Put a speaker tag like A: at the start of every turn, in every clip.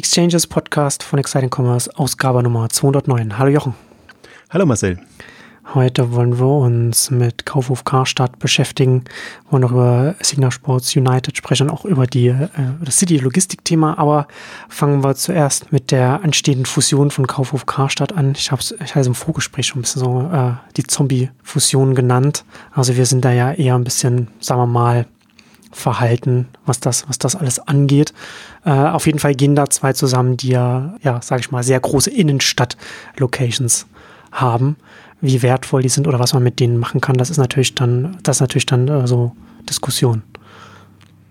A: Exchanges Podcast von Exciting Commerce, Ausgabe Nummer 209. Hallo Jochen.
B: Hallo Marcel.
A: Heute wollen wir uns mit Kaufhof Karstadt beschäftigen, wir wollen noch über Signa Sports United sprechen, auch über die, äh, das City-Logistik-Thema, aber fangen wir zuerst mit der anstehenden Fusion von Kaufhof Karstadt an. Ich habe es ich im Vorgespräch schon ein bisschen so äh, die Zombie-Fusion genannt. Also wir sind da ja eher ein bisschen, sagen wir mal, verhalten, was das, was das alles angeht. Äh, auf jeden Fall gehen da zwei zusammen, die ja, ja, sage ich mal, sehr große Innenstadt-Locations haben wie wertvoll die sind oder was man mit denen machen kann, das ist natürlich dann, das ist natürlich dann äh, so Diskussion.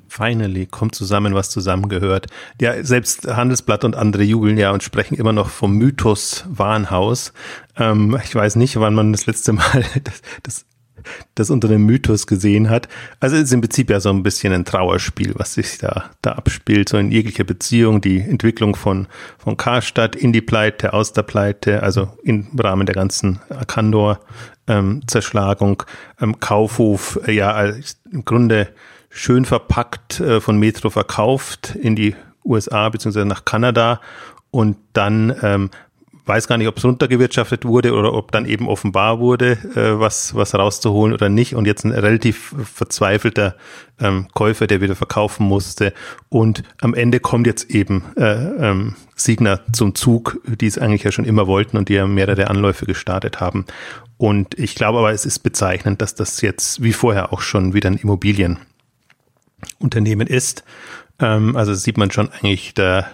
B: Finally kommt zusammen, was zusammengehört. Ja, selbst Handelsblatt und andere jubeln ja und sprechen immer noch vom Mythos Warenhaus. Ähm, ich weiß nicht, wann man das letzte Mal das, das das unter dem Mythos gesehen hat. Also es ist im Prinzip ja so ein bisschen ein Trauerspiel, was sich da, da abspielt, so in jeglicher Beziehung, die Entwicklung von, von Karstadt in die Pleite, aus der Pleite, also im Rahmen der ganzen Arcandor ähm, ähm, Kaufhof, äh, ja, im Grunde schön verpackt äh, von Metro verkauft in die USA beziehungsweise nach Kanada. Und dann ähm, weiß gar nicht, ob es runtergewirtschaftet wurde oder ob dann eben offenbar wurde, äh, was, was rauszuholen oder nicht. Und jetzt ein relativ verzweifelter ähm, Käufer, der wieder verkaufen musste. Und am Ende kommt jetzt eben äh, ähm, Signer zum Zug, die es eigentlich ja schon immer wollten und die ja mehrere Anläufe gestartet haben. Und ich glaube aber, es ist bezeichnend, dass das jetzt wie vorher auch schon wieder ein Immobilienunternehmen ist. Ähm, also sieht man schon eigentlich, da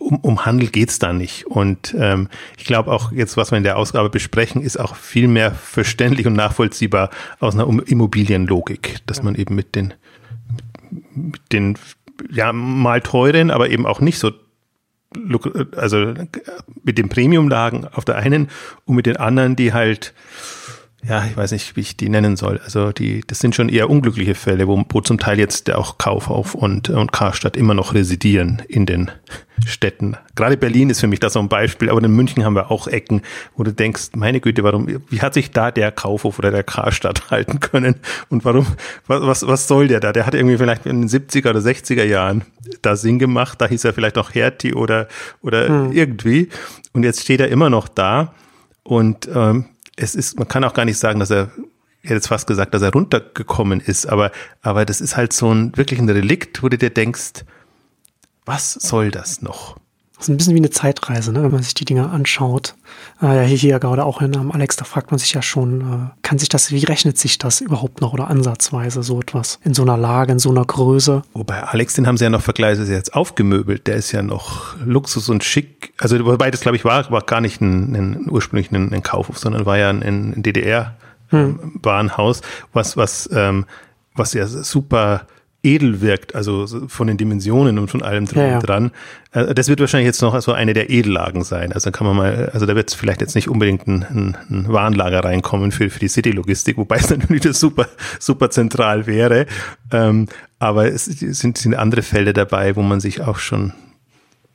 B: um, um Handel geht's da nicht. Und ähm, ich glaube auch jetzt, was wir in der Ausgabe besprechen, ist auch viel mehr verständlich und nachvollziehbar aus einer Immobilienlogik, dass man eben mit den, mit den ja mal teuren, aber eben auch nicht so also mit den Premiumlagen auf der einen und mit den anderen, die halt ja, ich weiß nicht, wie ich die nennen soll. Also die, das sind schon eher unglückliche Fälle, wo, wo zum Teil jetzt auch Kaufhof und, und Karstadt immer noch residieren in den Städten. Gerade Berlin ist für mich das so ein Beispiel, aber in München haben wir auch Ecken, wo du denkst, meine Güte, warum, wie hat sich da der Kaufhof oder der Karstadt halten können? Und warum, was, was soll der da? Der hat irgendwie vielleicht in den 70er oder 60er Jahren da Sinn gemacht, da hieß er vielleicht auch Hertie oder, oder hm. irgendwie. Und jetzt steht er immer noch da und, ähm, es ist, man kann auch gar nicht sagen, dass er, ich hätte jetzt fast gesagt, dass er runtergekommen ist, aber, aber das ist halt so ein, wirklich ein Relikt, wo du dir denkst, was soll das noch?
A: Das ist ein bisschen wie eine Zeitreise, ne, wenn man sich die Dinge anschaut. Äh, ja, hier, hier gerade auch in Alex, da fragt man sich ja schon, äh, kann sich das, wie rechnet sich das überhaupt noch oder ansatzweise so etwas in so einer Lage, in so einer Größe?
B: Wobei Alex, den haben sie ja noch vergleichsweise jetzt aufgemöbelt. Der ist ja noch Luxus und schick. Also wobei das, glaube ich, war, war gar nicht ein, ein ursprünglich ein, ein Kaufhof, sondern war ja ein, ein DDR-Warenhaus, hm. was, was, ähm, was ja super edel wirkt, also von den Dimensionen und von allem drum ja, ja. dran. Äh, das wird wahrscheinlich jetzt noch so eine der Edellagen sein. Also kann man mal, also da wird vielleicht jetzt nicht unbedingt ein, ein, ein Warenlager reinkommen für, für die City-Logistik, wobei es natürlich das super, super zentral wäre. Ähm, aber es sind, sind andere Felder dabei, wo man sich auch schon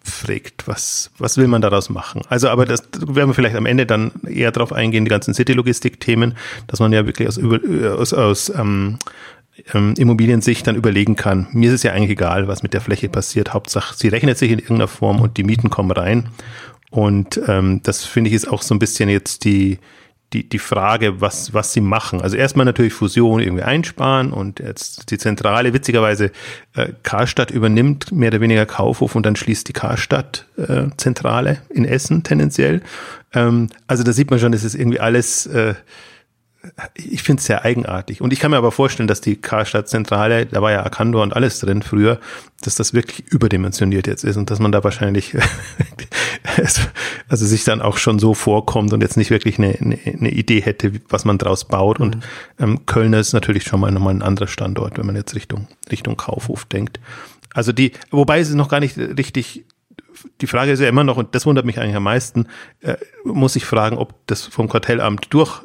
B: fragt, was, was will man daraus machen? Also, aber das werden wir vielleicht am Ende dann eher darauf eingehen, die ganzen City-Logistik-Themen, dass man ja wirklich aus, aus, aus ähm, ähm, Immobiliensicht dann überlegen kann, mir ist es ja eigentlich egal, was mit der Fläche passiert. Hauptsache, sie rechnet sich in irgendeiner Form und die Mieten kommen rein. Und ähm, das finde ich ist auch so ein bisschen jetzt die, die, die Frage, was, was sie machen. Also erstmal natürlich Fusion irgendwie einsparen und jetzt die Zentrale, witzigerweise, äh, Karstadt übernimmt mehr oder weniger Kaufhof und dann schließt die Karstadt äh, Zentrale in Essen tendenziell. Ähm, also da sieht man schon, es ist irgendwie alles äh, ich finde es sehr eigenartig. Und ich kann mir aber vorstellen, dass die Karstadt-Zentrale, da war ja Arcandor und alles drin früher, dass das wirklich überdimensioniert jetzt ist und dass man da wahrscheinlich also sich dann auch schon so vorkommt und jetzt nicht wirklich eine, eine, eine Idee hätte, was man draus baut. Und mhm. ähm, Köln ist natürlich schon mal nochmal ein anderer Standort, wenn man jetzt Richtung, Richtung Kaufhof denkt. Also die, wobei es ist noch gar nicht richtig die Frage ist ja immer noch, und das wundert mich eigentlich am meisten, äh, muss ich fragen, ob das vom Kartellamt durch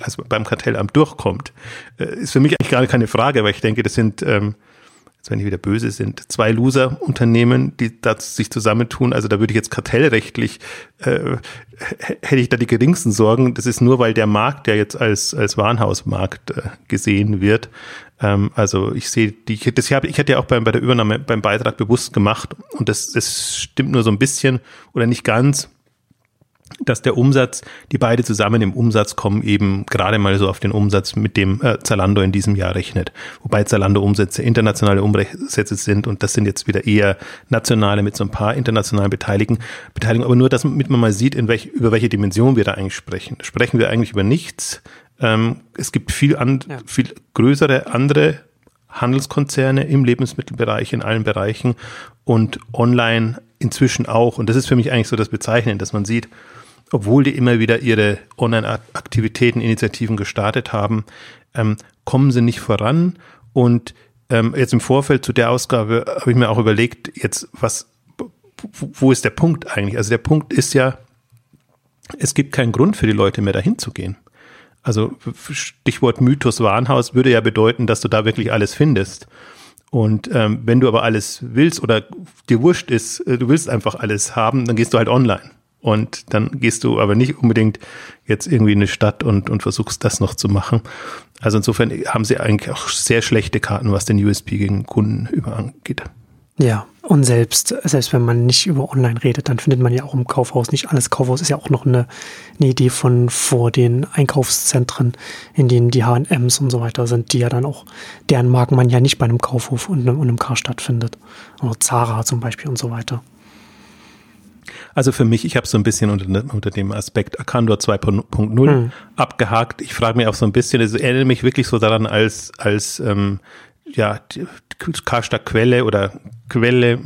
B: also beim Kartellamt durchkommt, äh, ist für mich eigentlich gar keine Frage, weil ich denke, das sind, ähm, jetzt wenn die wieder böse sind, zwei Loser-Unternehmen, die da sich zusammentun. Also da würde ich jetzt kartellrechtlich, äh, hätte ich da die geringsten Sorgen. Das ist nur, weil der Markt ja jetzt als, als Warenhausmarkt äh, gesehen wird. Ähm, also ich sehe, die, das ich hatte ja auch beim, bei der Übernahme beim Beitrag bewusst gemacht und das, das stimmt nur so ein bisschen oder nicht ganz dass der Umsatz, die beide zusammen im Umsatz kommen, eben gerade mal so auf den Umsatz, mit dem äh, Zalando in diesem Jahr rechnet. Wobei Zalando-Umsätze internationale Umsätze sind und das sind jetzt wieder eher nationale mit so ein paar internationalen Beteiligen, Beteiligung, aber nur, damit man mal sieht, in welch, über welche Dimension wir da eigentlich sprechen. Sprechen wir eigentlich über nichts. Ähm, es gibt viel, an, ja. viel größere andere Handelskonzerne im Lebensmittelbereich, in allen Bereichen und online inzwischen auch. Und das ist für mich eigentlich so das Bezeichnende, dass man sieht, obwohl die immer wieder ihre Online-Aktivitäten, Initiativen gestartet haben, ähm, kommen sie nicht voran. Und ähm, jetzt im Vorfeld zu der Ausgabe habe ich mir auch überlegt, jetzt was, wo ist der Punkt eigentlich? Also der Punkt ist ja, es gibt keinen Grund für die Leute mehr dahin zu gehen. Also Stichwort Mythos Warenhaus würde ja bedeuten, dass du da wirklich alles findest. Und ähm, wenn du aber alles willst oder dir wurscht ist, äh, du willst einfach alles haben, dann gehst du halt online. Und dann gehst du aber nicht unbedingt jetzt irgendwie in eine Stadt und, und versuchst das noch zu machen. Also insofern haben sie eigentlich auch sehr schlechte Karten, was den USP gegen Kunden über angeht.
A: Ja, und selbst, selbst wenn man nicht über Online redet, dann findet man ja auch im Kaufhaus nicht alles. Kaufhaus ist ja auch noch eine, eine Idee von vor den Einkaufszentren, in denen die H&Ms und so weiter sind, die ja dann auch, deren Marken man ja nicht bei einem Kaufhof und einem, und einem Karstadt findet. Oder Zara zum Beispiel und so weiter.
B: Also für mich, ich habe so ein bisschen unter, unter dem Aspekt Arcandor 2.0 hm. abgehakt. Ich frage mich auch so ein bisschen, es erinnert mich wirklich so daran, als, als ähm, ja, Karstadt Quelle oder Quelle,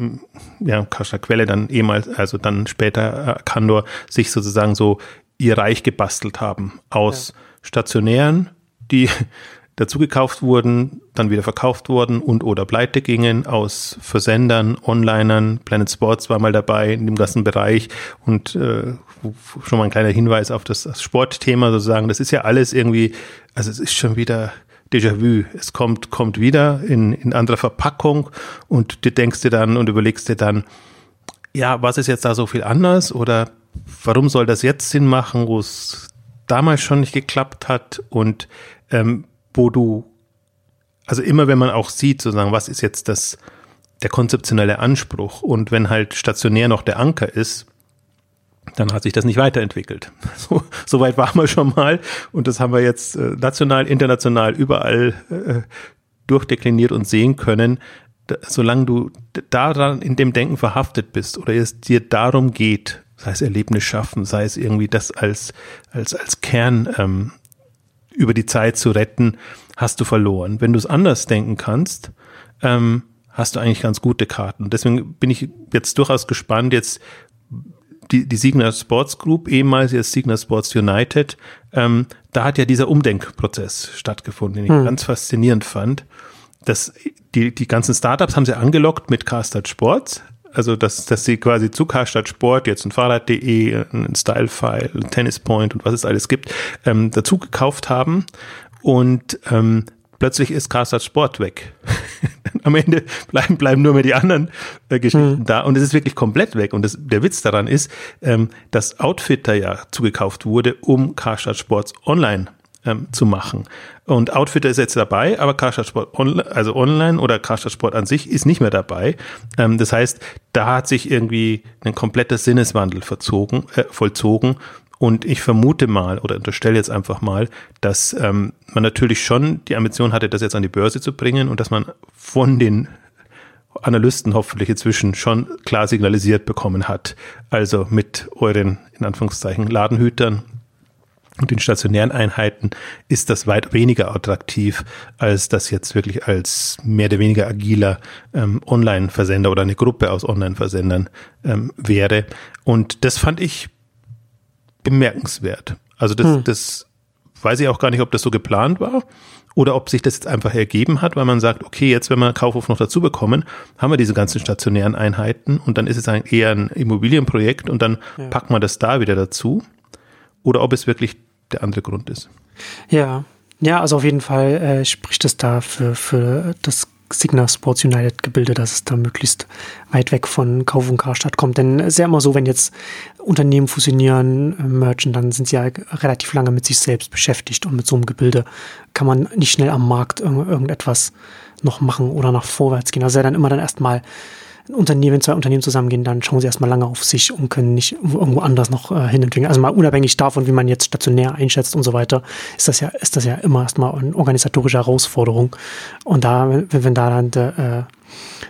B: ja, Karstadt Quelle dann ehemals, also dann später Arcandor sich sozusagen so ihr Reich gebastelt haben aus ja. stationären, die dazu gekauft wurden, dann wieder verkauft wurden und oder pleite gingen aus Versendern, Onlinern. Planet Sports war mal dabei in dem ganzen Bereich und äh, schon mal ein kleiner Hinweis auf das, das Sportthema sozusagen. Das ist ja alles irgendwie, also es ist schon wieder Déjà-vu. Es kommt, kommt wieder in, in anderer Verpackung und du denkst dir dann und überlegst dir dann, ja, was ist jetzt da so viel anders oder warum soll das jetzt Sinn machen, wo es damals schon nicht geklappt hat und ähm, wo du, also immer wenn man auch sieht, sozusagen, was ist jetzt das, der konzeptionelle Anspruch und wenn halt stationär noch der Anker ist, dann hat sich das nicht weiterentwickelt. So, so weit waren wir schon mal und das haben wir jetzt äh, national, international überall äh, durchdekliniert und sehen können. Da, solange du daran in dem Denken verhaftet bist oder es dir darum geht, sei es Erlebnis schaffen, sei es irgendwie das als als als Kern ähm, über die Zeit zu retten, hast du verloren. Wenn du es anders denken kannst, ähm, hast du eigentlich ganz gute Karten. Deswegen bin ich jetzt durchaus gespannt, jetzt die, die Signa Sports Group, ehemals jetzt Signa Sports United, ähm, da hat ja dieser Umdenkprozess stattgefunden, den ich hm. ganz faszinierend fand. Das, die, die ganzen Startups haben sie angelockt mit Carstart Sports, also dass, dass sie quasi zu Karstadt Sport, jetzt ein Fahrrad.de, ein Stylefile, ein Tennispoint und was es alles gibt, ähm, dazu gekauft haben und ähm, plötzlich ist Karstadt Sport weg. Am Ende bleiben, bleiben nur mehr die anderen äh, Geschichten mhm. da und es ist wirklich komplett weg. Und das, der Witz daran ist, ähm, dass Outfitter ja zugekauft wurde, um Karstadt Sports online ähm, zu machen. Und Outfitter ist jetzt dabei, aber Karstadt Sport on, also online oder Karstadt Sport an sich ist nicht mehr dabei. Ähm, das heißt, da hat sich irgendwie ein kompletter Sinneswandel verzogen, äh, vollzogen. Und ich vermute mal oder unterstelle jetzt einfach mal, dass ähm, man natürlich schon die Ambition hatte, das jetzt an die Börse zu bringen und dass man von den Analysten hoffentlich inzwischen schon klar signalisiert bekommen hat. Also mit euren, in Anführungszeichen, Ladenhütern und den stationären Einheiten ist das weit weniger attraktiv, als das jetzt wirklich als mehr oder weniger agiler ähm, Online-Versender oder eine Gruppe aus Online-Versendern ähm, wäre. Und das fand ich bemerkenswert. Also das, hm. das weiß ich auch gar nicht, ob das so geplant war oder ob sich das jetzt einfach ergeben hat, weil man sagt, okay, jetzt wenn wir Kaufhof noch dazu bekommen, haben wir diese ganzen stationären Einheiten und dann ist es ein, eher ein Immobilienprojekt und dann ja. packen wir das da wieder dazu oder ob es wirklich der andere Grund ist.
A: Ja, ja, also auf jeden Fall äh, spricht es da für, für das Signa Sports United Gebilde, dass es da möglichst weit weg von Kauf und Karstadt kommt. Denn es ist ja immer so, wenn jetzt Unternehmen fusionieren, äh, merchen, dann sind sie ja relativ lange mit sich selbst beschäftigt und mit so einem Gebilde kann man nicht schnell am Markt irgendetwas noch machen oder nach vorwärts gehen. Also ja dann immer dann erstmal ein Unternehmen, zwei Unternehmen zusammengehen, dann schauen sie erstmal lange auf sich und können nicht irgendwo anders noch äh, hinentwickeln. Also mal unabhängig davon, wie man jetzt stationär einschätzt und so weiter, ist das ja, ist das ja immer erstmal eine organisatorische Herausforderung. Und da, wenn, wenn da dann der äh,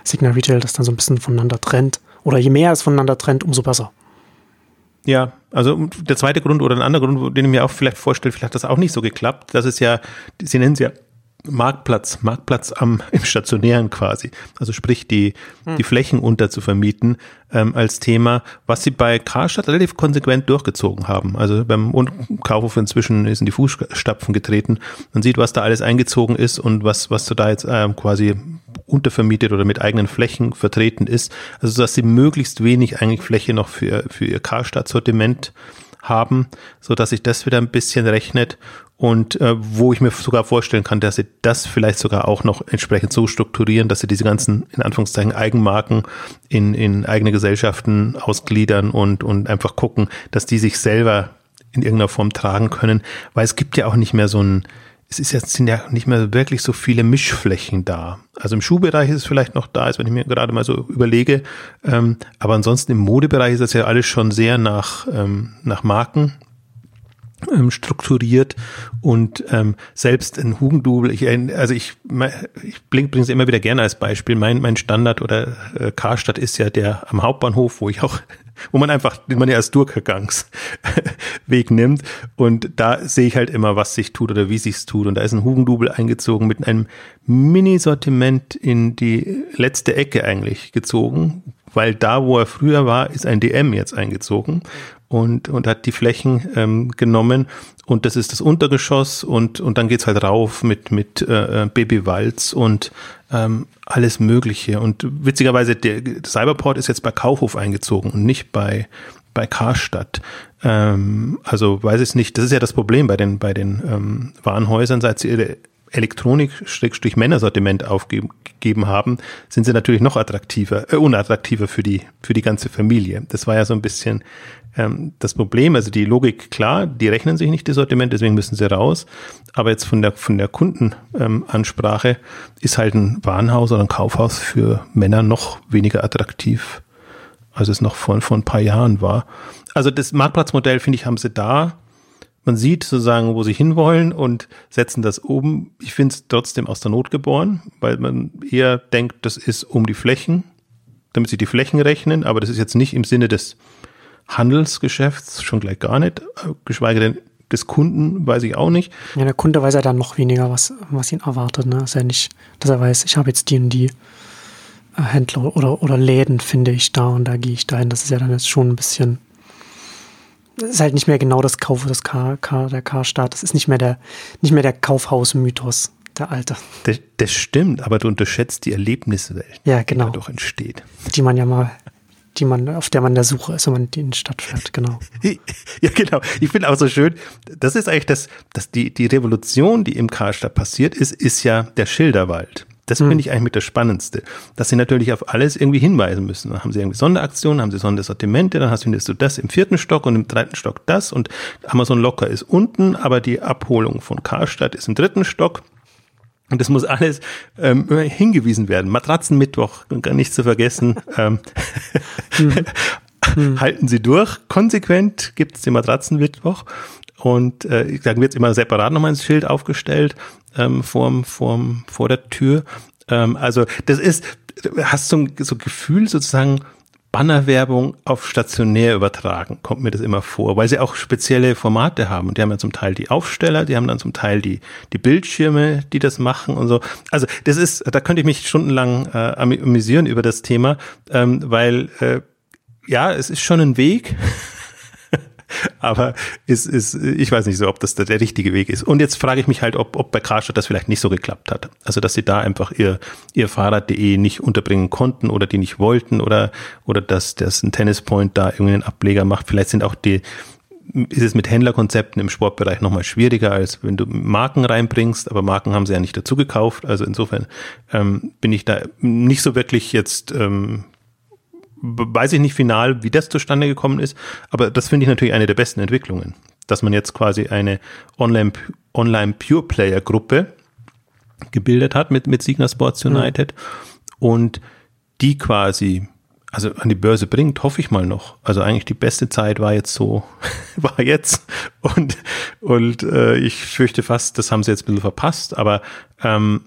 A: Signal Retail das dann so ein bisschen voneinander trennt, oder je mehr es voneinander trennt, umso besser.
B: Ja, also der zweite Grund oder ein anderer Grund, den ich mir auch vielleicht vorstelle, vielleicht hat das auch nicht so geklappt, das ist ja, Sie nennen es ja Marktplatz, Marktplatz am, im Stationären quasi. Also sprich die, hm. die Flächen unter zu vermieten ähm, als Thema, was sie bei Karstadt relativ konsequent durchgezogen haben. Also beim Kaufhof inzwischen ist in die Fußstapfen getreten. Man sieht, was da alles eingezogen ist und was, was da jetzt ähm, quasi untervermietet oder mit eigenen Flächen vertreten ist. Also dass sie möglichst wenig eigentlich Fläche noch für, für ihr Karstadt-Sortiment haben, so dass sich das wieder ein bisschen rechnet und äh, wo ich mir sogar vorstellen kann, dass sie das vielleicht sogar auch noch entsprechend so strukturieren, dass sie diese ganzen, in Anführungszeichen, Eigenmarken in, in eigene Gesellschaften ausgliedern und, und einfach gucken, dass die sich selber in irgendeiner Form tragen können, weil es gibt ja auch nicht mehr so ein, es ist jetzt, sind ja nicht mehr wirklich so viele Mischflächen da. Also im Schuhbereich ist es vielleicht noch da, als wenn ich mir gerade mal so überlege. Ähm, aber ansonsten im Modebereich ist das ja alles schon sehr nach, ähm, nach Marken ähm, strukturiert und ähm, selbst ein Hugendubel, ich, also ich, ich bringe es immer wieder gerne als Beispiel, mein, mein Standard oder äh, Karstadt ist ja der am Hauptbahnhof, wo ich auch, wo man einfach, den man ja als Durchgangsweg nimmt. Und da sehe ich halt immer, was sich tut oder wie sich's tut. Und da ist ein Hugendubel eingezogen mit einem Mini-Sortiment in die letzte Ecke eigentlich gezogen, weil da, wo er früher war, ist ein DM jetzt eingezogen und, und hat die Flächen ähm, genommen und das ist das Untergeschoss und, und dann geht's halt rauf mit, mit äh, äh Babywalz und ähm, alles Mögliche. Und witzigerweise, der Cyberport ist jetzt bei Kaufhof eingezogen und nicht bei, bei Karstadt. Ähm, also weiß ich nicht, das ist ja das Problem bei den, bei den ähm, Warenhäusern, seit sie ihre Elektronik-Männersortiment aufgegeben haben, sind sie natürlich noch attraktiver, äh, unattraktiver für die, für die ganze Familie. Das war ja so ein bisschen ähm, das Problem. Also die Logik, klar, die rechnen sich nicht, das Sortiment, deswegen müssen sie raus. Aber jetzt von der, von der Kundenansprache ähm, ist halt ein Warenhaus oder ein Kaufhaus für Männer noch weniger attraktiv, als es noch vor, vor ein paar Jahren war. Also das Marktplatzmodell, finde ich, haben sie da man sieht sozusagen, wo sie hinwollen und setzen das oben. Ich finde es trotzdem aus der Not geboren, weil man eher denkt, das ist um die Flächen, damit sie die Flächen rechnen, aber das ist jetzt nicht im Sinne des Handelsgeschäfts, schon gleich gar nicht, geschweige denn des Kunden, weiß ich auch nicht.
A: Ja, der Kunde weiß ja dann noch weniger, was, was ihn erwartet. Ne? Ist ja nicht, dass er weiß, ich habe jetzt die und die äh, Händler oder, oder Läden, finde ich da und da gehe ich dahin. Das ist ja dann jetzt schon ein bisschen das ist halt nicht mehr genau das Kauf des Car, Car, der Karstadt. Das ist nicht mehr der, nicht mehr der Kaufhaus-Mythos, der alte.
B: Das, das, stimmt, aber du unterschätzt die Erlebniswelt,
A: ja, genau.
B: die doch entsteht.
A: Die man ja mal, die man, auf der man der Suche ist, wenn man in die Stadt fährt, genau.
B: ja, genau. Ich finde auch so schön, das ist eigentlich das, dass die, die Revolution, die im Karstadt passiert ist, ist ja der Schilderwald. Das hm. finde ich eigentlich mit das Spannendste, dass sie natürlich auf alles irgendwie hinweisen müssen. Dann haben sie irgendwie Sonderaktionen, haben sie Sondersortimente, dann hast, findest du das im vierten Stock und im dritten Stock das und Amazon Locker ist unten, aber die Abholung von Karstadt ist im dritten Stock. Und das muss alles ähm, hingewiesen werden. Matratzenmittwoch, gar nicht zu vergessen. ähm, hm. Halten Sie durch. Konsequent gibt es den Matratzenmittwoch. Und äh, dann wird immer separat nochmal ins Schild aufgestellt ähm, vorm, vorm, vor der Tür. Ähm, also das ist, hast so ein so Gefühl sozusagen, Bannerwerbung auf stationär übertragen, kommt mir das immer vor, weil sie auch spezielle Formate haben. Und die haben ja zum Teil die Aufsteller, die haben dann zum Teil die, die Bildschirme, die das machen und so. Also das ist, da könnte ich mich stundenlang äh, amüsieren über das Thema, ähm, weil äh, ja, es ist schon ein Weg. Aber ist, ist, ich weiß nicht so, ob das der, der richtige Weg ist. Und jetzt frage ich mich halt, ob, ob bei Karstadt das vielleicht nicht so geklappt hat. Also, dass sie da einfach ihr, ihr Fahrrad.de nicht unterbringen konnten oder die nicht wollten oder, oder dass, dass ein Tennispoint da irgendeinen Ableger macht. Vielleicht sind auch die, ist es mit Händlerkonzepten im Sportbereich nochmal schwieriger, als wenn du Marken reinbringst, aber Marken haben sie ja nicht dazu gekauft. Also insofern ähm, bin ich da nicht so wirklich jetzt, ähm, weiß ich nicht final, wie das zustande gekommen ist, aber das finde ich natürlich eine der besten Entwicklungen, dass man jetzt quasi eine Online, Online Pure Player Gruppe gebildet hat mit, mit Signa Sports United mhm. und die quasi also an die Börse bringt, hoffe ich mal noch. Also eigentlich die beste Zeit war jetzt so, war jetzt und und äh, ich fürchte fast, das haben sie jetzt ein bisschen verpasst, aber ähm,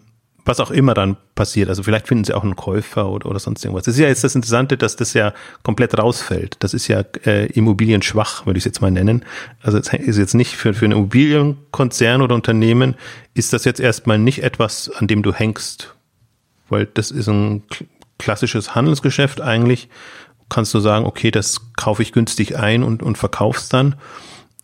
B: was auch immer dann passiert, also vielleicht finden sie auch einen Käufer oder, oder sonst irgendwas. Das ist ja jetzt das Interessante, dass das ja komplett rausfällt. Das ist ja äh, immobilienschwach, würde ich es jetzt mal nennen. Also es ist jetzt nicht für, für einen Immobilienkonzern oder Unternehmen, ist das jetzt erstmal nicht etwas, an dem du hängst, weil das ist ein klassisches Handelsgeschäft eigentlich. Kannst du sagen, okay, das kaufe ich günstig ein und, und verkauf's dann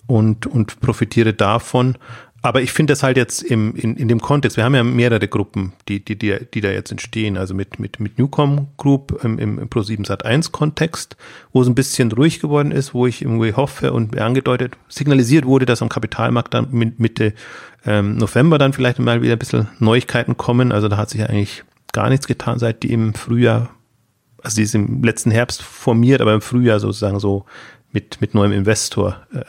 B: und, und profitiere davon. Aber ich finde das halt jetzt im, in, in dem Kontext, wir haben ja mehrere Gruppen, die, die, die, die da jetzt entstehen, also mit, mit, mit Newcom Group im, im Pro7 Sat 1 Kontext, wo es ein bisschen ruhig geworden ist, wo ich irgendwie hoffe und angedeutet, signalisiert wurde, dass am Kapitalmarkt dann Mitte ähm, November dann vielleicht mal wieder ein bisschen Neuigkeiten kommen. Also da hat sich eigentlich gar nichts getan, seit die im Frühjahr, also die ist im letzten Herbst formiert, aber im Frühjahr sozusagen so mit, mit neuem Investor äh,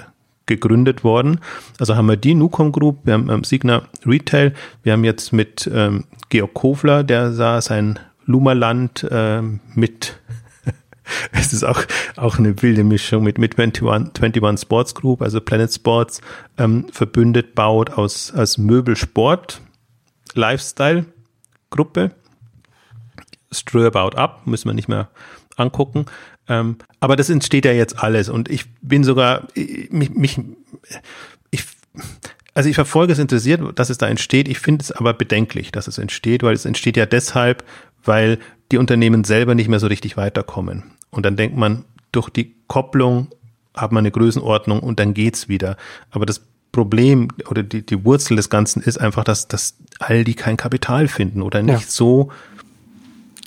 B: gegründet worden. Also haben wir die Nucom Group, wir haben ähm, Signa Retail, wir haben jetzt mit ähm, Georg Kofler, der sah sein Lumerland ähm, mit es ist auch, auch eine wilde Mischung mit, mit 21, 21 Sports Group, also Planet Sports, ähm, verbündet baut aus, aus Möbelsport, Lifestyle Gruppe Strö About Up, müssen wir nicht mehr angucken. Ähm, aber das entsteht ja jetzt alles und ich bin sogar, mich, mich ich, also ich verfolge es interessiert, dass es da entsteht. Ich finde es aber bedenklich, dass es entsteht, weil es entsteht ja deshalb, weil die Unternehmen selber nicht mehr so richtig weiterkommen. Und dann denkt man, durch die Kopplung hat man eine Größenordnung und dann geht's wieder. Aber das Problem oder die, die Wurzel des Ganzen ist einfach, dass, dass all die kein Kapital finden oder nicht ja. so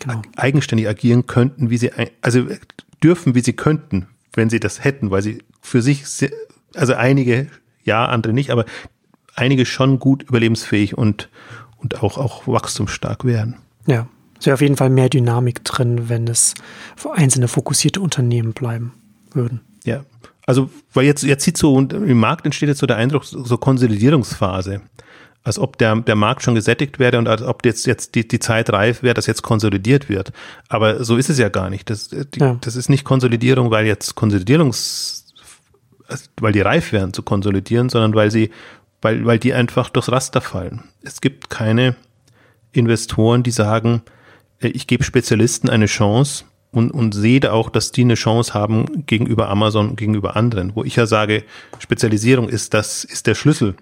B: genau. eigenständig agieren könnten, wie sie, also dürfen, wie sie könnten, wenn sie das hätten, weil sie für sich, also einige, ja, andere nicht, aber einige schon gut überlebensfähig und, und auch, auch wachstumsstark wären.
A: Ja, es wäre auf jeden Fall mehr Dynamik drin, wenn es einzelne fokussierte Unternehmen bleiben würden.
B: Ja, also, weil jetzt, jetzt sieht so, und im Markt entsteht jetzt so der Eindruck, so Konsolidierungsphase als ob der, der Markt schon gesättigt wäre und als ob jetzt, jetzt die, die Zeit reif wäre, dass jetzt konsolidiert wird. Aber so ist es ja gar nicht. Das, die, ja. das ist nicht Konsolidierung, weil jetzt Konsolidierungs, weil die reif wären zu konsolidieren, sondern weil sie, weil, weil die einfach durchs Raster fallen. Es gibt keine Investoren, die sagen, äh, ich gebe Spezialisten eine Chance und, und sehe da auch, dass die eine Chance haben gegenüber Amazon, gegenüber anderen, wo ich ja sage, Spezialisierung ist das, ist der Schlüssel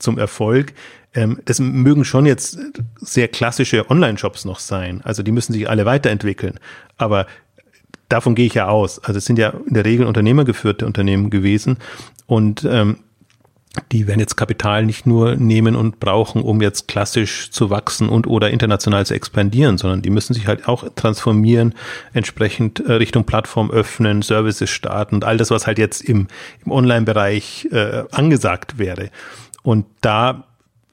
B: zum Erfolg. Ähm, das mögen schon jetzt sehr klassische Online-Shops noch sein. Also die müssen sich alle weiterentwickeln. Aber davon gehe ich ja aus. Also es sind ja in der Regel unternehmergeführte Unternehmen gewesen. Und ähm, die werden jetzt Kapital nicht nur nehmen und brauchen, um jetzt klassisch zu wachsen und oder international zu expandieren, sondern die müssen sich halt auch transformieren, entsprechend äh, Richtung Plattform öffnen, Services starten und all das, was halt jetzt im, im Online-Bereich äh, angesagt wäre. Und da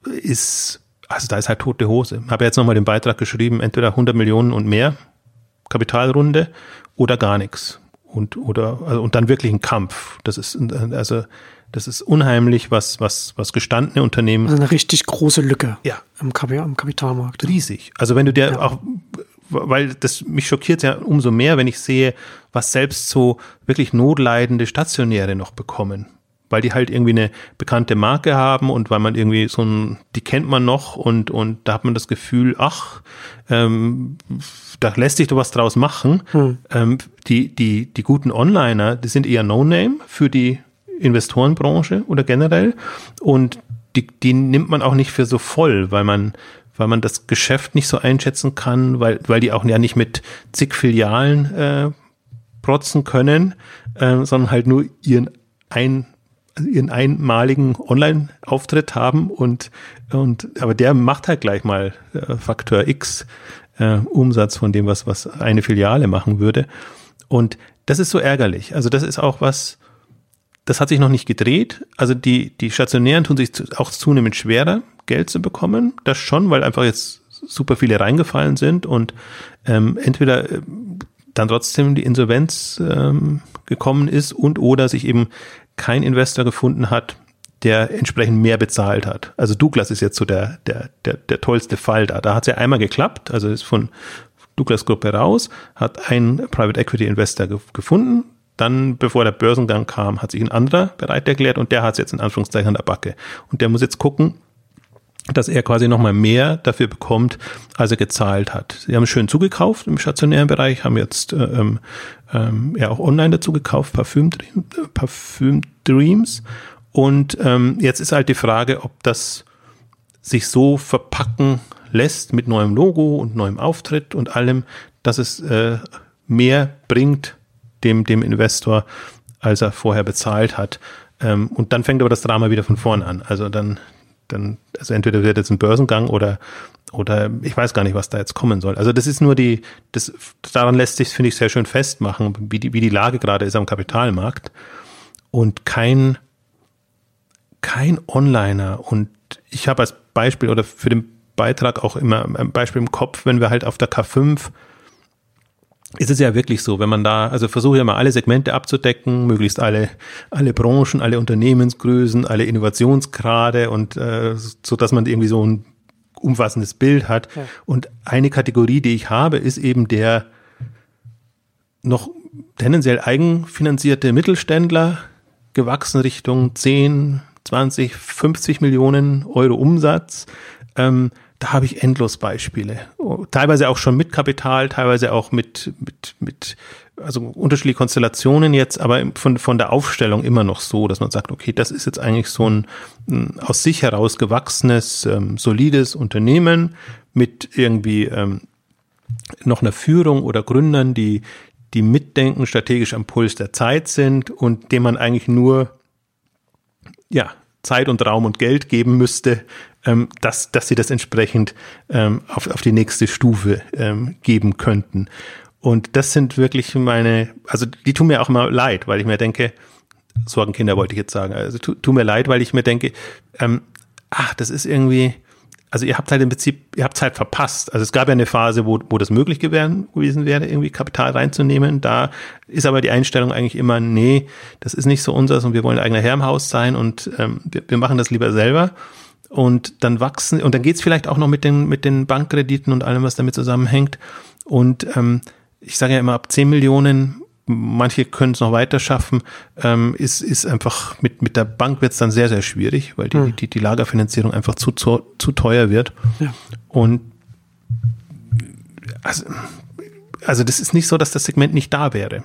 B: ist, also da ist halt tote Hose. Habe jetzt nochmal den Beitrag geschrieben, entweder 100 Millionen und mehr Kapitalrunde oder gar nichts. Und, oder, also, und dann wirklich ein Kampf. Das ist, also, das ist unheimlich, was, was, was gestandene Unternehmen.
A: Also eine richtig große Lücke.
B: Ja.
A: Im, am Kapitalmarkt.
B: Riesig. Also wenn du dir ja. auch, weil das mich schockiert ja umso mehr, wenn ich sehe, was selbst so wirklich notleidende Stationäre noch bekommen weil die halt irgendwie eine bekannte Marke haben und weil man irgendwie so ein, die kennt man noch und, und da hat man das Gefühl, ach, ähm, da lässt sich doch was draus machen. Hm. Ähm, die, die, die guten Onliner, die sind eher No-Name für die Investorenbranche oder generell und die, die nimmt man auch nicht für so voll, weil man, weil man das Geschäft nicht so einschätzen kann, weil, weil die auch ja nicht mit zig Filialen äh, protzen können, äh, sondern halt nur ihren ein ihren einmaligen Online-Auftritt haben und, und, aber der macht halt gleich mal äh, Faktor X äh, Umsatz von dem, was, was eine Filiale machen würde. Und das ist so ärgerlich. Also das ist auch was, das hat sich noch nicht gedreht. Also die, die Stationären tun sich auch zunehmend schwerer, Geld zu bekommen. Das schon, weil einfach jetzt super viele reingefallen sind und ähm, entweder äh, dann trotzdem die Insolvenz ähm, gekommen ist und oder sich eben kein Investor gefunden hat, der entsprechend mehr bezahlt hat. Also Douglas ist jetzt so der, der, der, der tollste Fall da. Da hat es ja einmal geklappt, also ist von Douglas Gruppe raus, hat ein Private Equity Investor ge gefunden. Dann, bevor der Börsengang kam, hat sich ein anderer bereit erklärt und der hat es jetzt in Anführungszeichen an der Backe. Und der muss jetzt gucken, dass er quasi nochmal mehr dafür bekommt, als er gezahlt hat. Sie haben schön zugekauft im stationären Bereich, haben jetzt äh, ähm, ähm, ja auch online dazu gekauft, Parfüm, Parfüm Dreams. Und ähm, jetzt ist halt die Frage, ob das sich so verpacken lässt mit neuem Logo und neuem Auftritt und allem, dass es äh, mehr bringt dem, dem Investor, als er vorher bezahlt hat. Ähm, und dann fängt aber das Drama wieder von vorn an. Also dann, dann, also entweder wird jetzt ein Börsengang oder, oder ich weiß gar nicht, was da jetzt kommen soll. Also das ist nur die, das, daran lässt sich, finde ich, sehr schön festmachen, wie die, wie die Lage gerade ist am Kapitalmarkt. Und kein, kein Onliner. Und ich habe als Beispiel oder für den Beitrag auch immer ein Beispiel im Kopf, wenn wir halt auf der K5 ist es ja wirklich so, wenn man da, also versuche ja mal alle Segmente abzudecken, möglichst alle, alle Branchen, alle Unternehmensgrößen, alle Innovationsgrade und äh, so, dass man irgendwie so ein umfassendes Bild hat. Ja. Und eine Kategorie, die ich habe, ist eben der noch tendenziell eigenfinanzierte Mittelständler, gewachsen Richtung 10, 20, 50 Millionen Euro Umsatz. Ähm, da habe ich endlos Beispiele. Teilweise auch schon mit Kapital, teilweise auch mit, mit, mit, also unterschiedliche Konstellationen jetzt, aber von, von der Aufstellung immer noch so, dass man sagt, okay, das ist jetzt eigentlich so ein, ein aus sich heraus gewachsenes, ähm, solides Unternehmen mit irgendwie ähm, noch einer Führung oder Gründern, die, die mitdenken, strategisch am Puls der Zeit sind und dem man eigentlich nur, ja, Zeit und Raum und Geld geben müsste, ähm, dass, dass sie das entsprechend ähm, auf, auf die nächste Stufe ähm, geben könnten. Und das sind wirklich meine, also die tun mir auch immer leid, weil ich mir denke, Sorgenkinder wollte ich jetzt sagen, also tu, tu mir leid, weil ich mir denke, ähm, ach, das ist irgendwie, also ihr habt halt im Prinzip, ihr habt halt verpasst. Also es gab ja eine Phase, wo, wo das möglich gewesen wäre, irgendwie Kapital reinzunehmen. Da ist aber die Einstellung eigentlich immer, nee, das ist nicht so unseres und wir wollen eigener Herr im Haus sein und ähm, wir, wir machen das lieber selber. Und dann wachsen, und dann geht's vielleicht auch noch mit den, mit den Bankkrediten und allem, was damit zusammenhängt. Und ähm, ich sage ja immer, ab 10 Millionen manche können es noch weiter schaffen, ähm, ist, ist einfach mit, mit der Bank wird es dann sehr, sehr schwierig, weil die, hm. die, die Lagerfinanzierung einfach zu, zu, zu teuer wird. Ja. Und also, also das ist nicht so, dass das Segment nicht da wäre.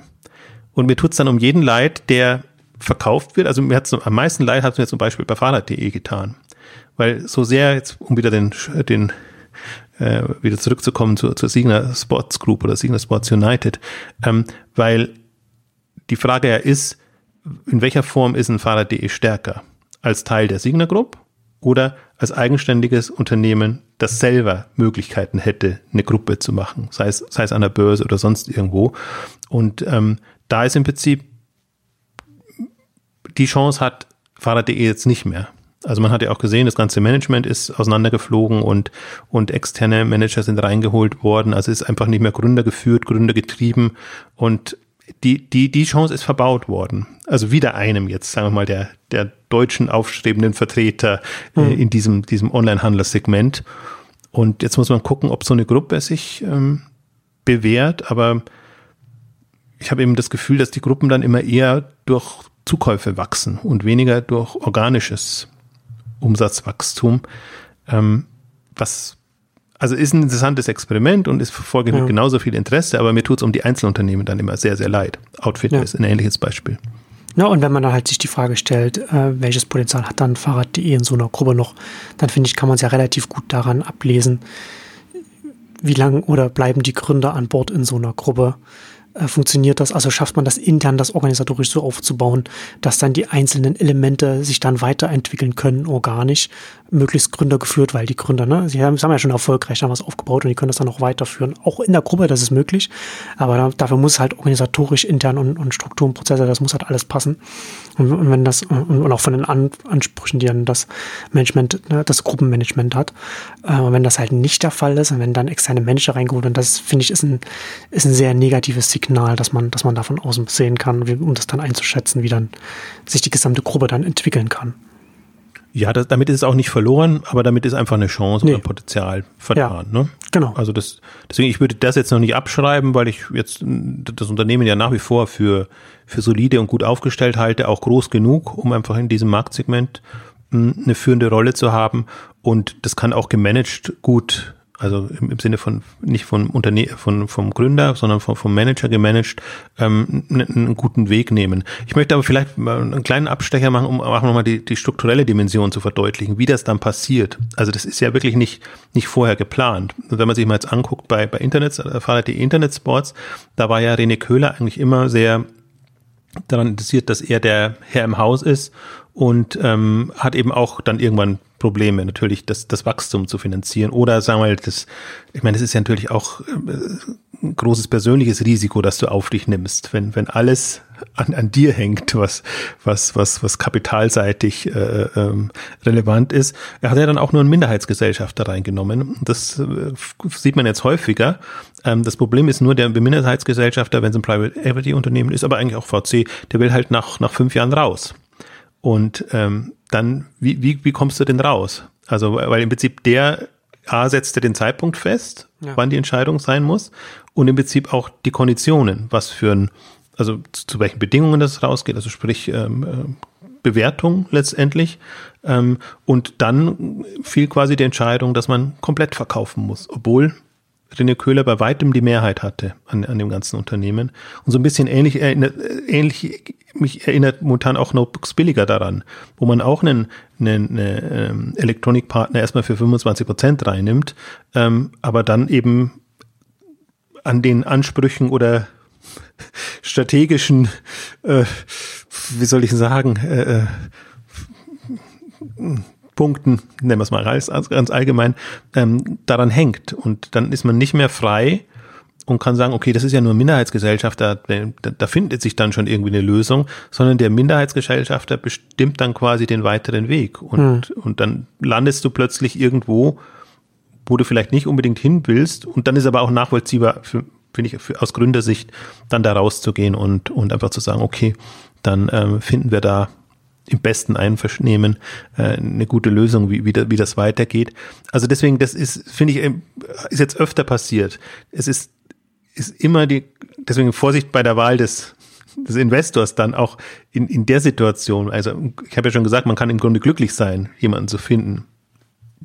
B: Und mir tut es dann um jeden leid, der verkauft wird. Also mir hat's am meisten leid hat es mir zum Beispiel bei Fahrrad.de getan. Weil so sehr, jetzt um wieder den, den äh, wieder zurückzukommen zur, zur Signer Sports Group oder Signer Sports United, ähm, weil die Frage ja ist, in welcher Form ist ein Fahrrad.de stärker? Als Teil der Signer Group oder als eigenständiges Unternehmen, das selber Möglichkeiten hätte, eine Gruppe zu machen, sei es, sei es an der Börse oder sonst irgendwo. Und ähm, da ist im Prinzip die Chance hat Fahrrad.de jetzt nicht mehr. Also man hat ja auch gesehen, das ganze Management ist auseinandergeflogen und, und externe Manager sind reingeholt worden. Also es ist einfach nicht mehr Gründer geführt, Gründer getrieben und die, die, die Chance ist verbaut worden. Also wieder einem jetzt, sagen wir mal, der, der deutschen aufstrebenden Vertreter äh, mhm. in diesem, diesem Online-Handlersegment. Und jetzt muss man gucken, ob so eine Gruppe sich ähm, bewährt, aber ich habe eben das Gefühl, dass die Gruppen dann immer eher durch Zukäufe wachsen und weniger durch organisches Umsatzwachstum. Ähm, was also ist ein interessantes Experiment und ist verfolgt ja. genauso viel Interesse, aber mir tut es um die Einzelunternehmen dann immer sehr, sehr leid. Outfit ja. ist ein ähnliches Beispiel.
A: Ja, und wenn man dann halt sich die Frage stellt, äh, welches Potenzial hat dann Fahrrad.de in so einer Gruppe noch, dann finde ich, kann man es ja relativ gut daran ablesen, wie lang oder bleiben die Gründer an Bord in so einer Gruppe äh, funktioniert das? Also schafft man das intern, das organisatorisch so aufzubauen, dass dann die einzelnen Elemente sich dann weiterentwickeln können organisch, möglichst Gründer geführt, weil die Gründer, ne, sie haben, sie haben ja schon erfolgreich da was aufgebaut und die können das dann auch weiterführen. Auch in der Gruppe, das ist möglich. Aber da, dafür muss halt organisatorisch, intern und, und Strukturen, Prozesse, das muss halt alles passen. Und, und wenn das, und, auch von den An Ansprüchen, die dann das Management, ne, das Gruppenmanagement hat. Äh, und wenn das halt nicht der Fall ist und wenn dann externe Menschen reingeholt, und das finde ich ist ein, ist ein sehr negatives Signal, dass man, dass man da von außen sehen kann, um das dann einzuschätzen, wie dann sich die gesamte Gruppe dann entwickeln kann.
B: Ja, das, damit ist es auch nicht verloren, aber damit ist einfach eine Chance nee. oder Potenzial vertan. Ja, ne?
A: Genau.
B: Also das, deswegen, ich würde das jetzt noch nicht abschreiben, weil ich jetzt das Unternehmen ja nach wie vor für, für solide und gut aufgestellt halte, auch groß genug, um einfach in diesem Marktsegment hm, eine führende Rolle zu haben. Und das kann auch gemanagt gut also im, im Sinne von nicht von Unterne von vom Gründer, sondern vom, vom Manager gemanagt, ähm, einen, guten Weg nehmen. Ich möchte aber vielleicht mal einen kleinen Abstecher machen, um auch nochmal die, die strukturelle Dimension zu verdeutlichen, wie das dann passiert. Also das ist ja wirklich nicht nicht vorher geplant. Wenn man sich mal jetzt anguckt bei bei Internet, die Internet Sports, da war ja René Köhler eigentlich immer sehr daran interessiert, dass er der Herr im Haus ist und ähm, hat eben auch dann irgendwann Probleme, natürlich das, das Wachstum zu finanzieren. Oder sagen wir mal, das, ich meine, es ist ja natürlich auch äh, ein großes persönliches Risiko, das du auf dich nimmst, wenn, wenn alles an, an dir hängt, was, was, was, was kapitalseitig äh, ähm, relevant ist. Er hat ja dann auch nur einen Minderheitsgesellschafter reingenommen. Das äh, sieht man jetzt häufiger. Ähm, das Problem ist nur, der Minderheitsgesellschafter, wenn es ein Private Equity Unternehmen ist, aber eigentlich auch VC, der will halt nach, nach fünf Jahren raus. Und ähm, dann, wie, wie, wie kommst du denn raus? Also, weil im Prinzip der A setzt den Zeitpunkt fest, ja. wann die Entscheidung sein muss und im Prinzip auch die Konditionen, was für ein, also zu, zu welchen Bedingungen das rausgeht, also sprich ähm, äh, Bewertung letztendlich. Ähm, und dann fiel quasi die Entscheidung, dass man komplett verkaufen muss, obwohl René Köhler bei weitem die Mehrheit hatte an, an dem ganzen Unternehmen. Und so ein bisschen ähnlich, erinnert, ähnlich mich erinnert momentan auch Notebooks billiger daran, wo man auch einen, einen, einen ähm, Elektronikpartner erstmal für 25 Prozent reinnimmt, ähm, aber dann eben an den Ansprüchen oder strategischen, äh, wie soll ich sagen, äh, äh Punkten, nennen wir es mal ganz, ganz allgemein, ähm, daran hängt. Und dann ist man nicht mehr frei und kann sagen, okay, das ist ja nur Minderheitsgesellschaft, da, da, da findet sich dann schon irgendwie eine Lösung, sondern der Minderheitsgesellschafter bestimmt dann quasi den weiteren Weg. Und, hm. und dann landest du plötzlich irgendwo, wo du vielleicht nicht unbedingt hin willst. Und dann ist aber auch nachvollziehbar, finde ich, für, aus Gründersicht, dann da rauszugehen und, und einfach zu sagen, okay, dann ähm, finden wir da im besten Einvernehmen äh, eine gute Lösung, wie, wie, da, wie das weitergeht. Also deswegen, das ist, finde ich, ist jetzt öfter passiert. Es ist, ist immer die, deswegen Vorsicht bei der Wahl des, des Investors dann auch in, in der Situation. Also ich habe ja schon gesagt, man kann im Grunde glücklich sein, jemanden zu finden,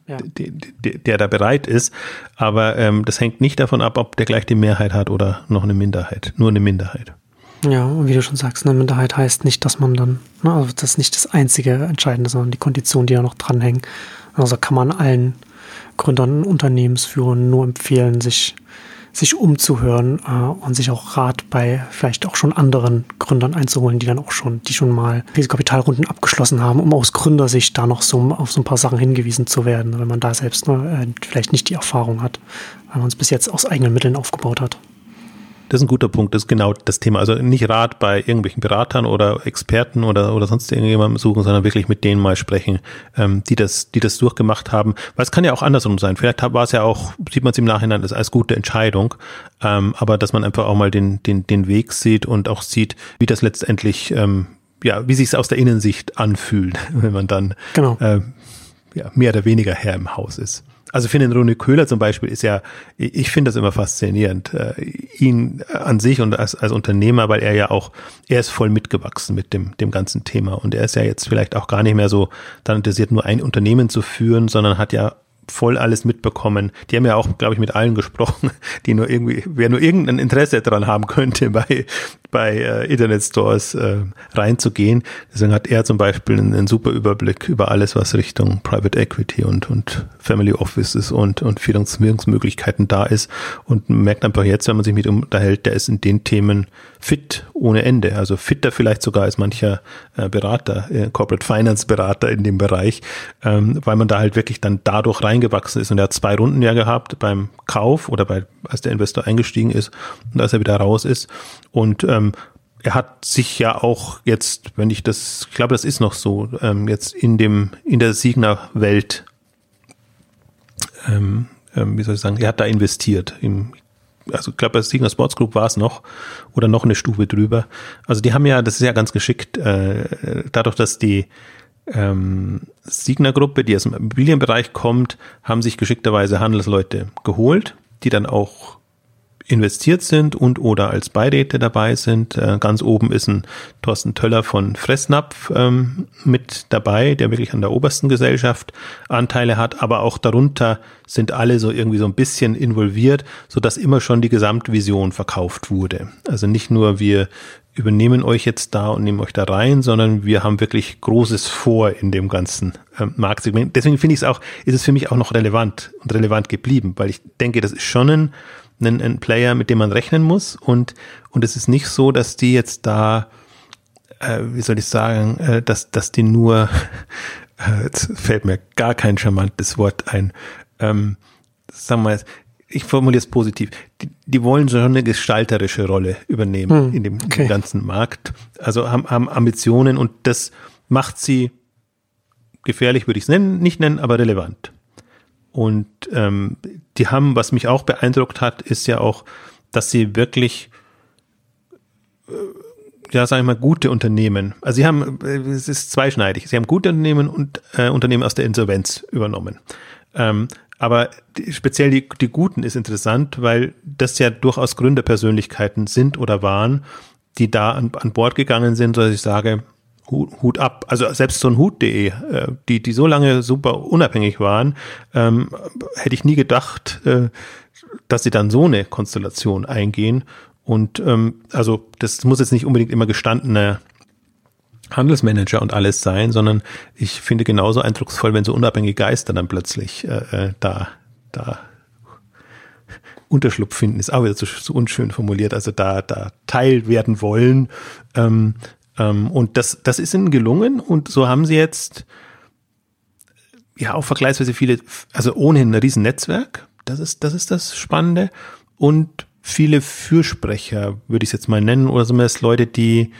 B: ja. der, der, der da bereit ist. Aber ähm, das hängt nicht davon ab, ob der gleich die Mehrheit hat oder noch eine Minderheit, nur eine Minderheit.
A: Ja, und wie du schon sagst, eine Minderheit heißt nicht, dass man dann, ne, also das ist nicht das einzige Entscheidende, sondern die Konditionen, die da noch dranhängen. Also kann man allen Gründern Unternehmensführern nur empfehlen, sich, sich umzuhören äh, und sich auch Rat bei vielleicht auch schon anderen Gründern einzuholen, die dann auch schon, die schon mal Risikokapitalrunden abgeschlossen haben, um aus Gründersicht da noch so auf so ein paar Sachen hingewiesen zu werden, wenn man da selbst nur, äh, vielleicht nicht die Erfahrung hat, weil man es bis jetzt aus eigenen Mitteln aufgebaut hat.
B: Das ist ein guter Punkt, das ist genau das Thema. Also nicht Rat bei irgendwelchen Beratern oder Experten oder, oder sonst irgendjemandem suchen, sondern wirklich mit denen mal sprechen, ähm, die das, die das durchgemacht haben. Weil es kann ja auch andersrum sein. Vielleicht war es ja auch, sieht man es im Nachhinein als, als gute Entscheidung, ähm, aber dass man einfach auch mal den, den, den Weg sieht und auch sieht, wie das letztendlich, ähm, ja, wie sich es aus der Innensicht anfühlt, wenn man dann genau. äh, ja, mehr oder weniger Herr im Haus ist. Also für den Rune Köhler zum Beispiel ist ja, ich finde das immer faszinierend, äh, ihn an sich und als, als Unternehmer, weil er ja auch, er ist voll mitgewachsen mit dem, dem ganzen Thema. Und er ist ja jetzt vielleicht auch gar nicht mehr so dann interessiert, nur ein Unternehmen zu führen, sondern hat ja voll alles mitbekommen. Die haben ja auch, glaube ich, mit allen gesprochen, die nur irgendwie, wer nur irgendein Interesse daran haben könnte, bei, bei äh, Internetstores äh, reinzugehen. Deswegen hat er zum Beispiel einen, einen, super Überblick über alles, was Richtung Private Equity und, und Family Offices und, und Finanzierungsmöglichkeiten da ist und merkt einfach jetzt, wenn man sich mit ihm unterhält, der ist in den Themen fit ohne Ende. Also fitter vielleicht sogar als mancher äh, Berater, äh, Corporate Finance Berater in dem Bereich, ähm, weil man da halt wirklich dann dadurch reingewachsen ist. Und er hat zwei Runden ja gehabt beim Kauf oder bei, als der Investor eingestiegen ist und als er wieder raus ist. Und ähm, er hat sich ja auch jetzt, wenn ich das, ich glaube, das ist noch so, ähm, jetzt in dem, in der Signer-Welt, ähm, ähm, wie soll ich sagen, er hat da investiert. Im, also ich glaube, bei Signer Sports Group war es noch oder noch eine Stufe drüber. Also die haben ja, das ist ja ganz geschickt, äh, dadurch, dass die ähm, Signer-Gruppe, die aus dem Immobilienbereich kommt, haben sich geschickterweise Handelsleute geholt, die dann auch investiert sind und oder als Beiräte dabei sind. Äh, ganz oben ist ein Thorsten Töller von Fressnapf ähm, mit dabei, der wirklich an der obersten Gesellschaft Anteile hat, aber auch darunter sind alle so irgendwie so ein bisschen involviert, so dass immer schon die Gesamtvision verkauft wurde. Also nicht nur wir übernehmen euch jetzt da und nehmen euch da rein, sondern wir haben wirklich Großes vor in dem ganzen ähm, Marktsegment. Deswegen finde ich es auch, ist es für mich auch noch relevant und relevant geblieben, weil ich denke, das ist schon ein einen, einen Player, mit dem man rechnen muss. Und, und es ist nicht so, dass die jetzt da, äh, wie soll ich sagen, äh, dass, dass die nur, äh, jetzt fällt mir gar kein charmantes Wort ein, ähm, sagen wir jetzt, ich formuliere es positiv, die, die wollen schon eine gestalterische Rolle übernehmen hm, in dem, okay. ganzen Markt. Also haben, haben Ambitionen und das macht sie gefährlich, würde ich es nennen, nicht nennen, aber relevant. Und ähm, die haben, was mich auch beeindruckt hat, ist ja auch, dass sie wirklich, äh, ja, sagen wir mal, gute Unternehmen, also sie haben, äh, es ist zweischneidig, sie haben gute Unternehmen und äh, Unternehmen aus der Insolvenz übernommen. Ähm, aber speziell die, die Guten ist interessant, weil das ja durchaus Gründerpersönlichkeiten sind oder waren, die da an, an Bord gegangen sind, dass ich sage, Hut ab. Also selbst so ein Hut.de, äh, die, die so lange super unabhängig waren, ähm, hätte ich nie gedacht, äh, dass sie dann so eine Konstellation eingehen. Und ähm, also das muss jetzt nicht unbedingt immer gestandener Handelsmanager und alles sein, sondern ich finde genauso eindrucksvoll, wenn so unabhängige Geister dann plötzlich äh, äh da, da Unterschlupf finden, ist auch wieder so, so unschön formuliert, also da, da Teil werden wollen. Ähm, ähm, und das, das ist ihnen gelungen. Und so haben sie jetzt ja auch vergleichsweise viele, also ohnehin ein Riesennetzwerk, das ist, das ist das Spannende. Und viele Fürsprecher, würde ich es jetzt mal nennen, oder zumindest Leute, die,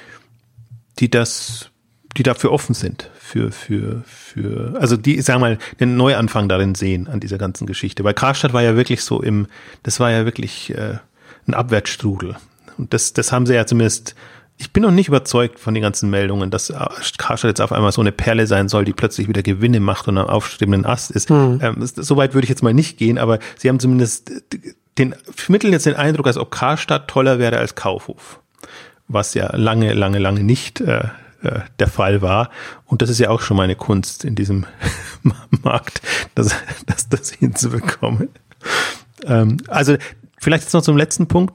B: die das, die dafür offen sind, für, für, für, also die, sagen wir mal, den Neuanfang darin sehen an dieser ganzen Geschichte. Weil Karstadt war ja wirklich so im, das war ja wirklich äh, ein Abwärtsstrudel. Und das, das haben sie ja zumindest ich bin noch nicht überzeugt von den ganzen Meldungen, dass Karstadt jetzt auf einmal so eine Perle sein soll, die plötzlich wieder Gewinne macht und am aufstrebenden Ast ist. Mhm. Ähm, so weit würde ich jetzt mal nicht gehen, aber sie haben zumindest den, vermitteln jetzt den Eindruck, als ob Karstadt toller wäre als Kaufhof. Was ja lange, lange, lange nicht äh, äh, der Fall war. Und das ist ja auch schon mal eine Kunst in diesem Markt, das, das, das hinzubekommen. Ähm, also vielleicht jetzt noch zum letzten Punkt,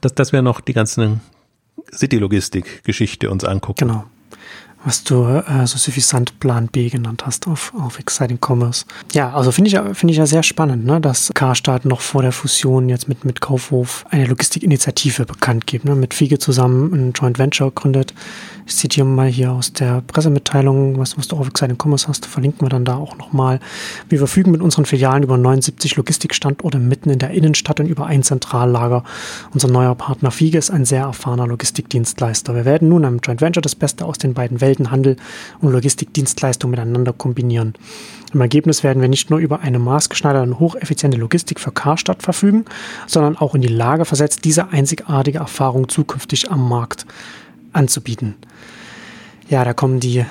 B: dass, dass wir noch die ganzen City-Logistik-Geschichte uns angucken.
A: Genau was du äh, so suffisant Plan B genannt hast auf, auf Exciting Commerce. Ja, also finde ich, finde ich ja sehr spannend, ne, dass Karstadt noch vor der Fusion jetzt mit, mit Kaufhof eine Logistikinitiative bekannt gibt, ne, mit Fiege zusammen ein Joint Venture gründet. Ich zitiere mal hier aus der Pressemitteilung, was, was du auf Exciting Commerce hast, verlinken wir dann da auch nochmal. Wir verfügen mit unseren Filialen über 79 Logistikstandorte mitten in der Innenstadt und über ein Zentrallager. Unser neuer Partner Fiege ist ein sehr erfahrener Logistikdienstleister. Wir werden nun am Joint Venture das Beste aus den beiden Welten Handel und Logistikdienstleistungen miteinander kombinieren. Im Ergebnis werden wir nicht nur über eine maßgeschneiderte und hocheffiziente Logistik für Karstadt verfügen, sondern auch in die Lage versetzt, diese einzigartige Erfahrung zukünftig am Markt anzubieten. Ja, da kommen die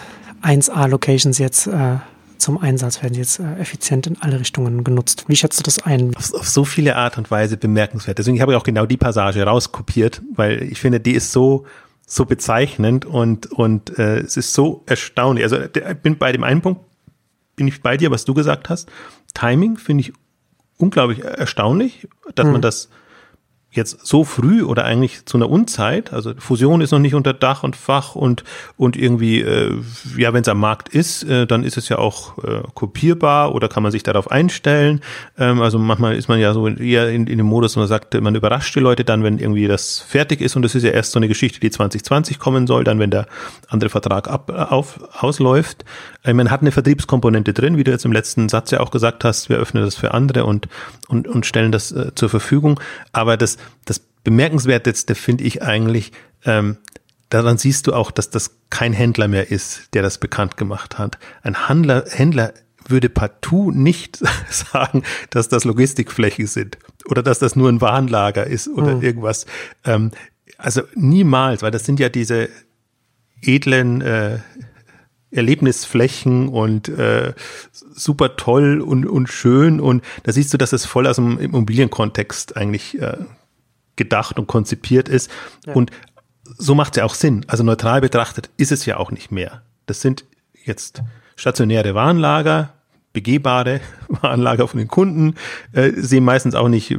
A: 1A-Locations jetzt äh, zum Einsatz, werden jetzt äh, effizient in alle Richtungen genutzt. Wie schätzt du das ein?
B: Auf, auf so viele Art und Weise bemerkenswert. Deswegen habe ich auch genau die Passage rauskopiert, weil ich finde, die ist so so bezeichnend und, und äh, es ist so erstaunlich. Also ich bin bei dem einen Punkt bin ich bei dir, was du gesagt hast. Timing finde ich unglaublich erstaunlich, dass hm. man das jetzt so früh oder eigentlich zu einer Unzeit, also Fusion ist noch nicht unter Dach und Fach und, und irgendwie, äh, ja, wenn es am Markt ist, äh, dann ist es ja auch äh, kopierbar oder kann man sich darauf einstellen. Ähm, also manchmal ist man ja so eher in, in dem Modus, man sagt, man überrascht die Leute dann, wenn irgendwie das fertig ist und das ist ja erst so eine Geschichte, die 2020 kommen soll, dann wenn der andere Vertrag ab, auf, ausläuft. Äh, man hat eine Vertriebskomponente drin, wie du jetzt im letzten Satz ja auch gesagt hast, wir öffnen das für andere und, und, und stellen das äh, zur Verfügung. Aber das, das Bemerkenswerteste finde ich eigentlich, ähm, daran siehst du auch, dass das kein Händler mehr ist, der das bekannt gemacht hat. Ein Handler, Händler würde partout nicht sagen, dass das Logistikflächen sind oder dass das nur ein Warenlager ist oder mhm. irgendwas. Ähm, also niemals, weil das sind ja diese edlen äh, Erlebnisflächen und äh, super toll und, und schön. Und da siehst du, dass es voll aus dem Immobilienkontext eigentlich äh, gedacht und konzipiert ist. Ja. Und so macht es ja auch Sinn. Also neutral betrachtet ist es ja auch nicht mehr. Das sind jetzt stationäre Warenlager, begehbare Warenlager von den Kunden, äh, sehen meistens auch nicht äh,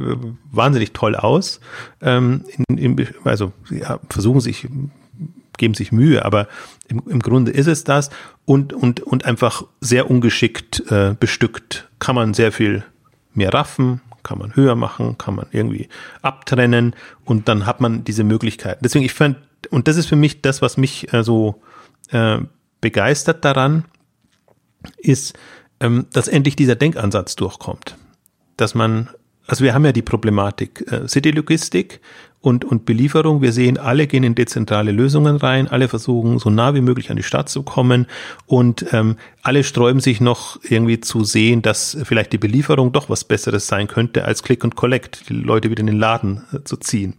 B: wahnsinnig toll aus. Ähm, in, in, also ja, versuchen sich geben sich Mühe, aber im, im Grunde ist es das und, und, und einfach sehr ungeschickt äh, bestückt. Kann man sehr viel mehr raffen, kann man höher machen, kann man irgendwie abtrennen und dann hat man diese Möglichkeiten. Deswegen, ich fand, und das ist für mich das, was mich äh, so äh, begeistert daran, ist, ähm, dass endlich dieser Denkansatz durchkommt. Dass man, also wir haben ja die Problematik äh, City-Logistik, und, und Belieferung. Wir sehen, alle gehen in dezentrale Lösungen rein, alle versuchen so nah wie möglich an die Stadt zu kommen und ähm, alle sträuben sich noch irgendwie zu sehen, dass vielleicht die Belieferung doch was Besseres sein könnte als Click und Collect, die Leute wieder in den Laden äh, zu ziehen.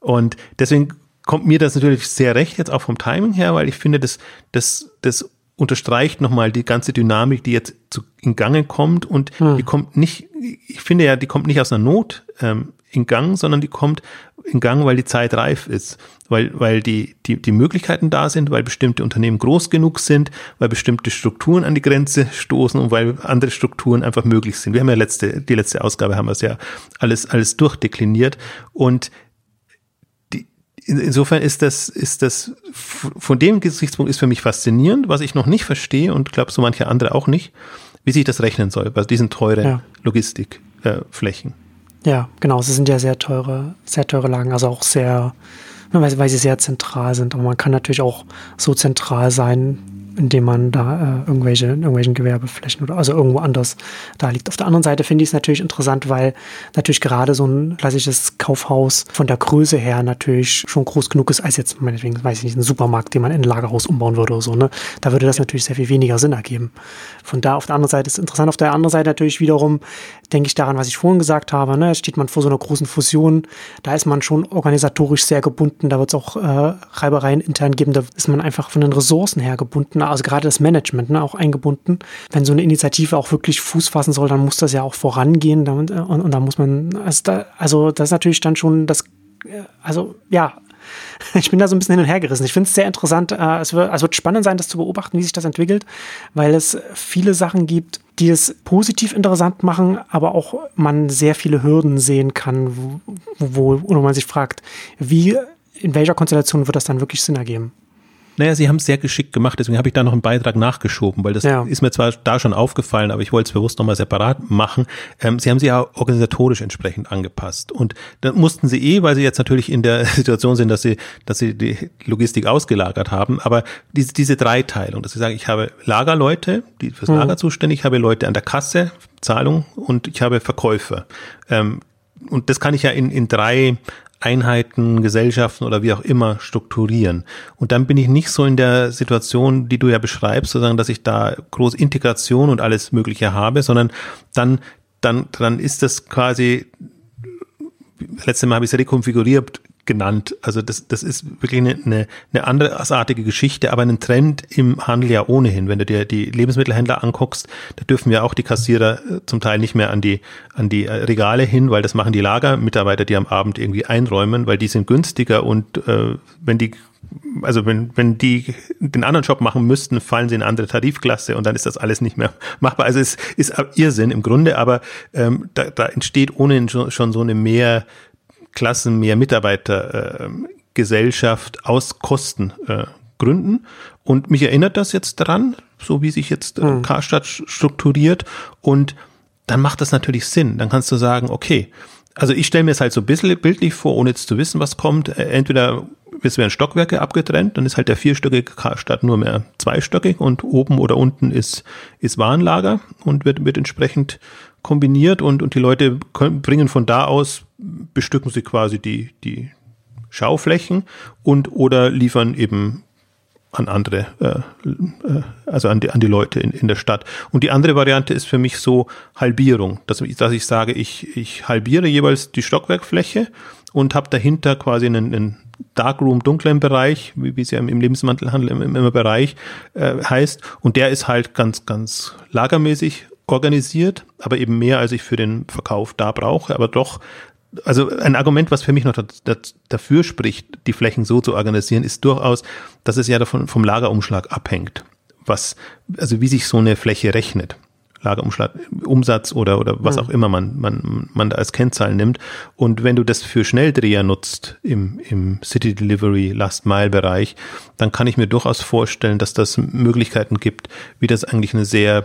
B: Und deswegen kommt mir das natürlich sehr recht jetzt auch vom Timing her, weil ich finde, das, das, das unterstreicht nochmal die ganze Dynamik, die jetzt zu, in Gange kommt und hm. die kommt nicht, ich finde ja, die kommt nicht aus einer Not ähm, in Gang, sondern die kommt in Gang, weil die Zeit reif ist, weil, weil die, die, die Möglichkeiten da sind, weil bestimmte Unternehmen groß genug sind, weil bestimmte Strukturen an die Grenze stoßen und weil andere Strukturen einfach möglich sind. Wir haben ja letzte, die letzte Ausgabe haben wir es ja alles, alles durchdekliniert und die, insofern ist das, ist das, von dem Gesichtspunkt ist für mich faszinierend, was ich noch nicht verstehe und glaube so manche andere auch nicht, wie sich das rechnen soll bei diesen teuren ja. Logistikflächen. Äh,
A: ja, genau. Sie sind ja sehr teure, sehr teure Lagen, also auch sehr, weil, weil sie sehr zentral sind. Aber man kann natürlich auch so zentral sein, indem man da äh, irgendwelche, irgendwelchen Gewerbeflächen oder also irgendwo anders da liegt. Auf der anderen Seite finde ich es natürlich interessant, weil natürlich gerade so ein klassisches Kaufhaus von der Größe her natürlich schon groß genug ist, als jetzt, meinetwegen, weiß ich nicht, ein Supermarkt, den man in ein Lagerhaus umbauen würde oder so. Ne? Da würde das natürlich sehr viel weniger Sinn ergeben. Von da auf der anderen Seite ist es interessant. Auf der anderen Seite natürlich wiederum denke ich daran, was ich vorhin gesagt habe. Ne? Steht man vor so einer großen Fusion, da ist man schon organisatorisch sehr gebunden. Da wird es auch äh, Reibereien intern geben. Da ist man einfach von den Ressourcen her gebunden also gerade das Management ne, auch eingebunden. Wenn so eine Initiative auch wirklich Fuß fassen soll, dann muss das ja auch vorangehen und, und, und da muss man, also, da, also das ist natürlich dann schon das, äh, also ja, ich bin da so ein bisschen hin und her gerissen. Ich finde es sehr interessant. Äh, es wird, es wird spannend sein, das zu beobachten, wie sich das entwickelt, weil es viele Sachen gibt, die es positiv interessant machen, aber auch man sehr viele Hürden sehen kann, wo, wo man sich fragt, wie, in welcher Konstellation wird das dann wirklich Sinn ergeben?
B: Naja, sie haben es sehr geschickt gemacht, deswegen habe ich da noch einen Beitrag nachgeschoben, weil das ja. ist mir zwar da schon aufgefallen, aber ich wollte es bewusst nochmal separat machen. Ähm, sie haben sie ja organisatorisch entsprechend angepasst. Und dann mussten sie eh, weil sie jetzt natürlich in der Situation sind, dass sie, dass sie die Logistik ausgelagert haben, aber diese, diese Dreiteilung, dass sie sagen, ich habe Lagerleute, die fürs mhm. Lager zuständig, ich habe Leute an der Kasse, Zahlung und ich habe Verkäufer. Ähm, und das kann ich ja in, in drei Einheiten, Gesellschaften oder wie auch immer strukturieren. Und dann bin ich nicht so in der Situation, die du ja beschreibst, sozusagen, dass ich da groß Integration und alles Mögliche habe, sondern dann, dann, dann ist das quasi, letztes Mal habe ich es rekonfiguriert, genannt. Also das, das ist wirklich eine, eine, eine andersartige Geschichte, aber ein Trend im Handel ja ohnehin. Wenn du dir die Lebensmittelhändler anguckst, da dürfen ja auch die Kassierer äh, zum Teil nicht mehr an die, an die äh, Regale hin, weil das machen die Lagermitarbeiter, die am Abend irgendwie einräumen, weil die sind günstiger und äh, wenn die also wenn, wenn die den anderen Job machen müssten, fallen sie in andere Tarifklasse und dann ist das alles nicht mehr machbar. Also es ist Irrsinn im Grunde, aber ähm, da, da entsteht ohnehin schon, schon so eine mehr Klassen, mehr Mitarbeitergesellschaft äh, aus Kostengründen. Äh, und mich erinnert das jetzt dran, so wie sich jetzt äh, mhm. Karstadt strukturiert. Und dann macht das natürlich Sinn. Dann kannst du sagen, okay, also ich stelle mir es halt so ein bisschen bildlich vor, ohne jetzt zu wissen, was kommt. Entweder es werden Stockwerke abgetrennt, dann ist halt der vierstöckige Karstadt nur mehr zweistöckig und oben oder unten ist, ist Warenlager und wird, wird entsprechend kombiniert und, und die Leute können, bringen von da aus, bestücken sie quasi die, die Schauflächen und oder liefern eben an andere, äh, äh, also an die, an die Leute in, in der Stadt. Und die andere Variante ist für mich so Halbierung, dass, dass ich sage, ich, ich halbiere jeweils die Stockwerkfläche und habe dahinter quasi einen, einen Darkroom, dunklen Bereich, wie, wie es ja im, Lebensmittelhandel im, im, im Bereich äh, heißt. Und der ist halt ganz, ganz lagermäßig organisiert, aber eben mehr, als ich für den Verkauf da brauche, aber doch also ein Argument, was für mich noch dafür spricht, die Flächen so zu organisieren, ist durchaus, dass es ja davon vom Lagerumschlag abhängt. Was, also wie sich so eine Fläche rechnet. Umsatz oder, oder was auch immer man, man, man da als Kennzahl nimmt. Und wenn du das für Schnelldreher nutzt im, im City Delivery Last Mile Bereich, dann kann ich mir durchaus vorstellen, dass das Möglichkeiten gibt, wie das eigentlich eine sehr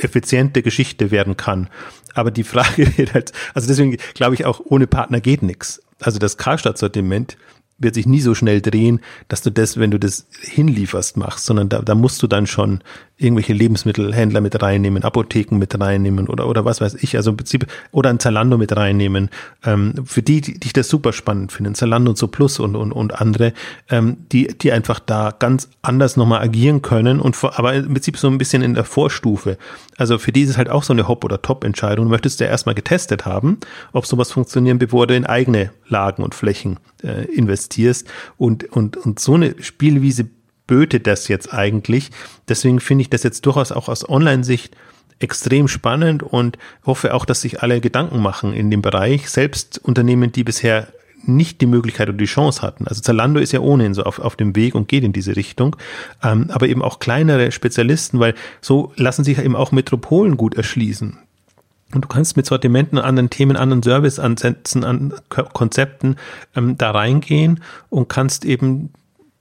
B: effiziente Geschichte werden kann. Aber die Frage wird halt, also deswegen glaube ich auch, ohne Partner geht nichts. Also das Karstadt-Sortiment wird sich nie so schnell drehen, dass du das, wenn du das hinlieferst, machst, sondern da, da musst du dann schon irgendwelche Lebensmittelhändler mit reinnehmen, Apotheken mit reinnehmen oder, oder was weiß ich, also im Prinzip, oder ein Zalando mit reinnehmen. Ähm, für die, die, die ich das super spannend finde, Zalando und so Plus und, und, und andere, ähm, die, die einfach da ganz anders nochmal agieren können und vor, aber im Prinzip so ein bisschen in der Vorstufe. Also für die ist es halt auch so eine Hop- oder Top-Entscheidung. Du möchtest ja erstmal getestet haben, ob sowas funktionieren, bevor du in eigene Lagen und Flächen äh, investierst. Und, und, und so eine Spielwiese böte das jetzt eigentlich. Deswegen finde ich das jetzt durchaus auch aus Online-Sicht extrem spannend und hoffe auch, dass sich alle Gedanken machen in dem Bereich. Selbst Unternehmen, die bisher nicht die Möglichkeit oder die Chance hatten. Also Zalando ist ja ohnehin so auf, auf dem Weg und geht in diese Richtung. Ähm, aber eben auch kleinere Spezialisten, weil so lassen sich eben auch Metropolen gut erschließen. Und du kannst mit Sortimenten, anderen Themen, anderen Serviceansätzen, an Konzepten ähm, da reingehen und kannst eben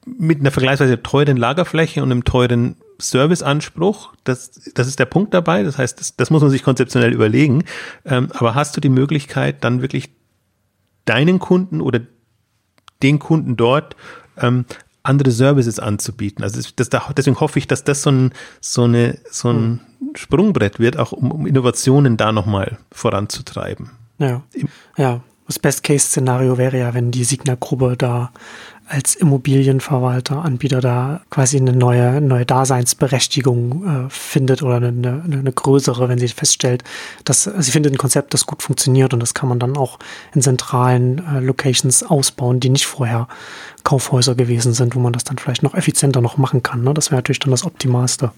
B: mit einer vergleichsweise teuren Lagerfläche und einem teuren Serviceanspruch, das, das ist der Punkt dabei. Das heißt, das, das muss man sich konzeptionell überlegen. Ähm, aber hast du die Möglichkeit, dann wirklich deinen Kunden oder den Kunden dort ähm, andere Services anzubieten? Also das, das, deswegen hoffe ich, dass das so ein, so eine, so ein Sprungbrett wird, auch um, um Innovationen da nochmal voranzutreiben.
A: Ja, ja. Das Best-Case-Szenario wäre ja, wenn die Signa-Gruppe da als Immobilienverwalter, Anbieter da quasi eine neue, neue Daseinsberechtigung äh, findet oder eine, eine, eine größere, wenn sie feststellt, dass sie findet ein Konzept, das gut funktioniert und das kann man dann auch in zentralen äh, Locations ausbauen, die nicht vorher Kaufhäuser gewesen sind, wo man das dann vielleicht noch effizienter noch machen kann. Ne? Das wäre natürlich dann das Optimalste.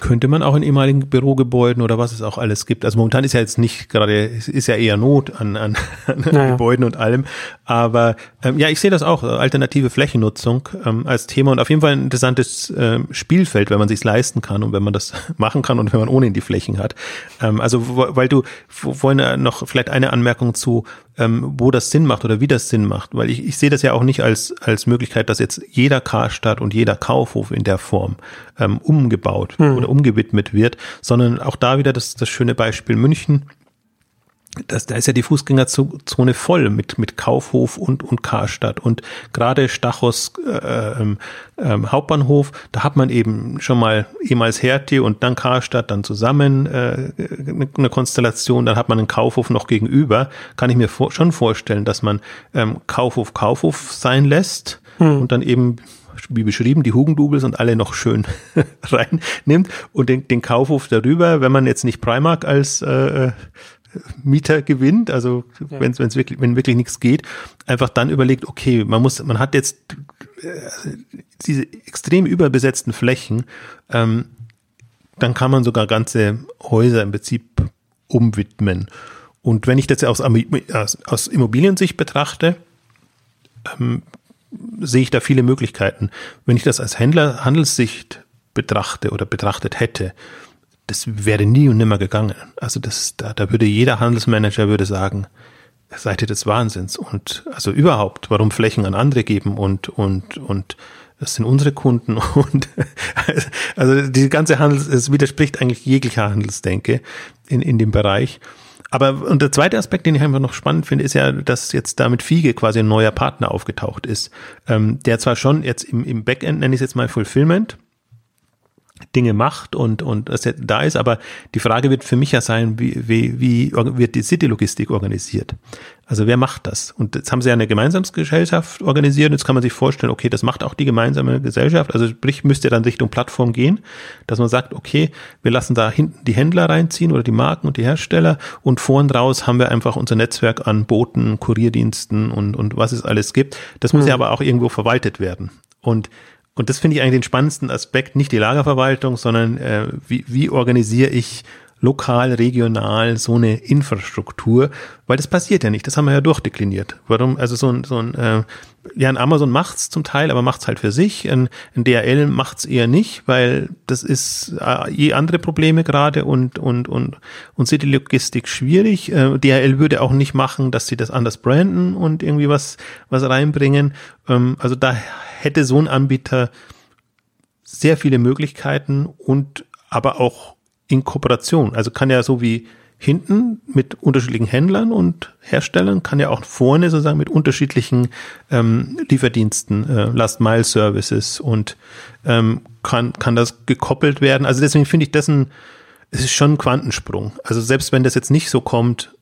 B: Könnte man auch in ehemaligen Bürogebäuden oder was es auch alles gibt. Also momentan ist ja jetzt nicht gerade, ist ja eher Not an, an, an naja. Gebäuden und allem. Aber ähm, ja, ich sehe das auch, alternative Flächennutzung ähm, als Thema und auf jeden Fall ein interessantes ähm, Spielfeld, wenn man sich leisten kann und wenn man das machen kann und wenn man ohnehin die Flächen hat. Ähm, also weil du vorhin noch vielleicht eine Anmerkung zu ähm, wo das Sinn macht oder wie das Sinn macht. Weil ich, ich sehe das ja auch nicht als, als Möglichkeit, dass jetzt jeder Karstadt und jeder Kaufhof in der Form ähm, umgebaut hm. oder umgewidmet wird, sondern auch da wieder das, das schöne Beispiel München das, da ist ja die Fußgängerzone voll mit, mit Kaufhof und, und Karstadt. Und gerade Stachos äh, ähm, ähm, Hauptbahnhof, da hat man eben schon mal ehemals Hertie und dann Karstadt dann zusammen äh, eine Konstellation. Dann hat man einen Kaufhof noch gegenüber. Kann ich mir vor, schon vorstellen, dass man ähm, Kaufhof Kaufhof sein lässt hm. und dann eben wie beschrieben, die Hugendubels und alle noch schön reinnimmt und den, den Kaufhof darüber, wenn man jetzt nicht Primark als äh, Mieter gewinnt, also ja. wenn es wirklich, wenn wirklich nichts geht, einfach dann überlegt, okay, man muss, man hat jetzt äh, diese extrem überbesetzten Flächen, ähm, dann kann man sogar ganze Häuser im Prinzip umwidmen. Und wenn ich das aus, aus, aus Immobiliensicht betrachte, ähm, sehe ich da viele Möglichkeiten. Wenn ich das als Händler Handelssicht betrachte oder betrachtet hätte, das wäre nie und nimmer gegangen. Also das, da, da würde jeder Handelsmanager würde sagen, Seite des Wahnsinns und also überhaupt, warum Flächen an andere geben und und und das sind unsere Kunden und also die ganze Handel, es widerspricht eigentlich jeglicher Handelsdenke in in dem Bereich. Aber und der zweite Aspekt, den ich einfach noch spannend finde, ist ja, dass jetzt da mit Fiege quasi ein neuer Partner aufgetaucht ist, ähm, der zwar schon jetzt im, im Backend, nenne ich es jetzt mal Fulfillment, Dinge macht und, und das da ist. Aber die Frage wird für mich ja sein, wie, wie, wie wird die City-Logistik organisiert? Also wer macht das? Und jetzt haben sie ja eine Gemeinsamsgesellschaft organisiert. Jetzt kann man sich vorstellen, okay, das macht auch die gemeinsame Gesellschaft. Also sprich, müsste dann Richtung Plattform gehen, dass man sagt, okay, wir lassen da hinten die Händler reinziehen oder die Marken und die Hersteller und vorn raus haben wir einfach unser Netzwerk an Booten, Kurierdiensten und, und was es alles gibt. Das muss mhm. ja aber auch irgendwo verwaltet werden. Und und das finde ich eigentlich den spannendsten Aspekt, nicht die Lagerverwaltung, sondern äh, wie, wie organisiere ich lokal, regional so eine Infrastruktur, weil das passiert ja nicht, das haben wir ja durchdekliniert. Warum, also so ein, so ein äh, ja, ein Amazon macht's zum Teil, aber macht's halt für sich. Ein, ein DHL macht's eher nicht, weil das ist äh, je andere Probleme gerade und und und und City Logistik schwierig. Äh, DHL würde auch nicht machen, dass sie das anders branden und irgendwie was was reinbringen. Ähm, also da hätte so ein Anbieter sehr viele Möglichkeiten und aber auch in Kooperation. Also kann ja so wie hinten mit unterschiedlichen Händlern und Herstellern, kann ja auch vorne sozusagen mit unterschiedlichen ähm, Lieferdiensten, äh, Last-Mile-Services und ähm, kann, kann das gekoppelt werden. Also deswegen finde ich das ein, es ist schon ein Quantensprung. Also selbst wenn das jetzt nicht so kommt,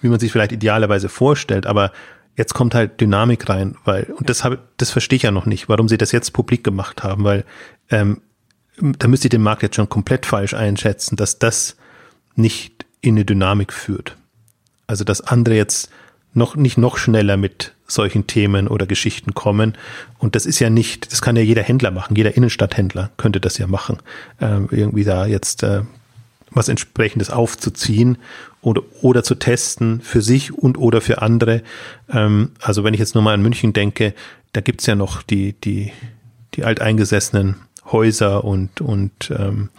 B: wie man sich vielleicht idealerweise vorstellt, aber jetzt kommt halt Dynamik rein, weil, und das habe, das verstehe ich ja noch nicht, warum sie das jetzt publik gemacht haben, weil ähm, da müsste ich den Markt jetzt schon komplett falsch einschätzen, dass das nicht in eine Dynamik führt. Also dass andere jetzt noch nicht noch schneller mit solchen Themen oder Geschichten kommen. Und das ist ja nicht, das kann ja jeder Händler machen, jeder Innenstadthändler könnte das ja machen, äh, irgendwie da jetzt äh, was entsprechendes aufzuziehen oder, oder zu testen für sich und oder für andere. Ähm, also wenn ich jetzt nur mal an München denke, da gibt's ja noch die, die, die alteingesessenen Häuser und, und ähm,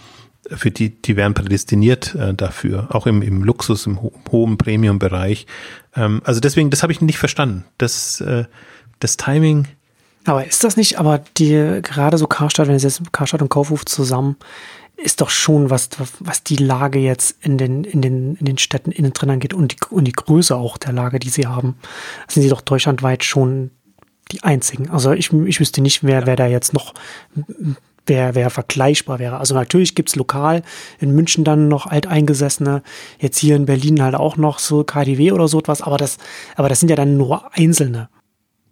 B: für die, die werden prädestiniert äh, dafür, auch im, im Luxus, im ho hohen Premium-Bereich. Ähm, also deswegen, das habe ich nicht verstanden. Das, äh, das Timing.
A: Aber ist das nicht, aber die, gerade so Karstadt, wenn es jetzt Karstadt und Kaufhof zusammen, ist doch schon was, was die Lage jetzt in den, in den, in den Städten innen drin angeht und die, und die Größe auch der Lage, die sie haben, sind sie doch deutschlandweit schon die einzigen. Also ich, ich wüsste nicht, wer, wer da jetzt noch wer, wer vergleichbar wäre. Also natürlich gibt's lokal in München dann noch Alteingesessene, jetzt hier in Berlin halt auch noch so KDW oder so etwas, aber das, aber das sind ja dann nur Einzelne.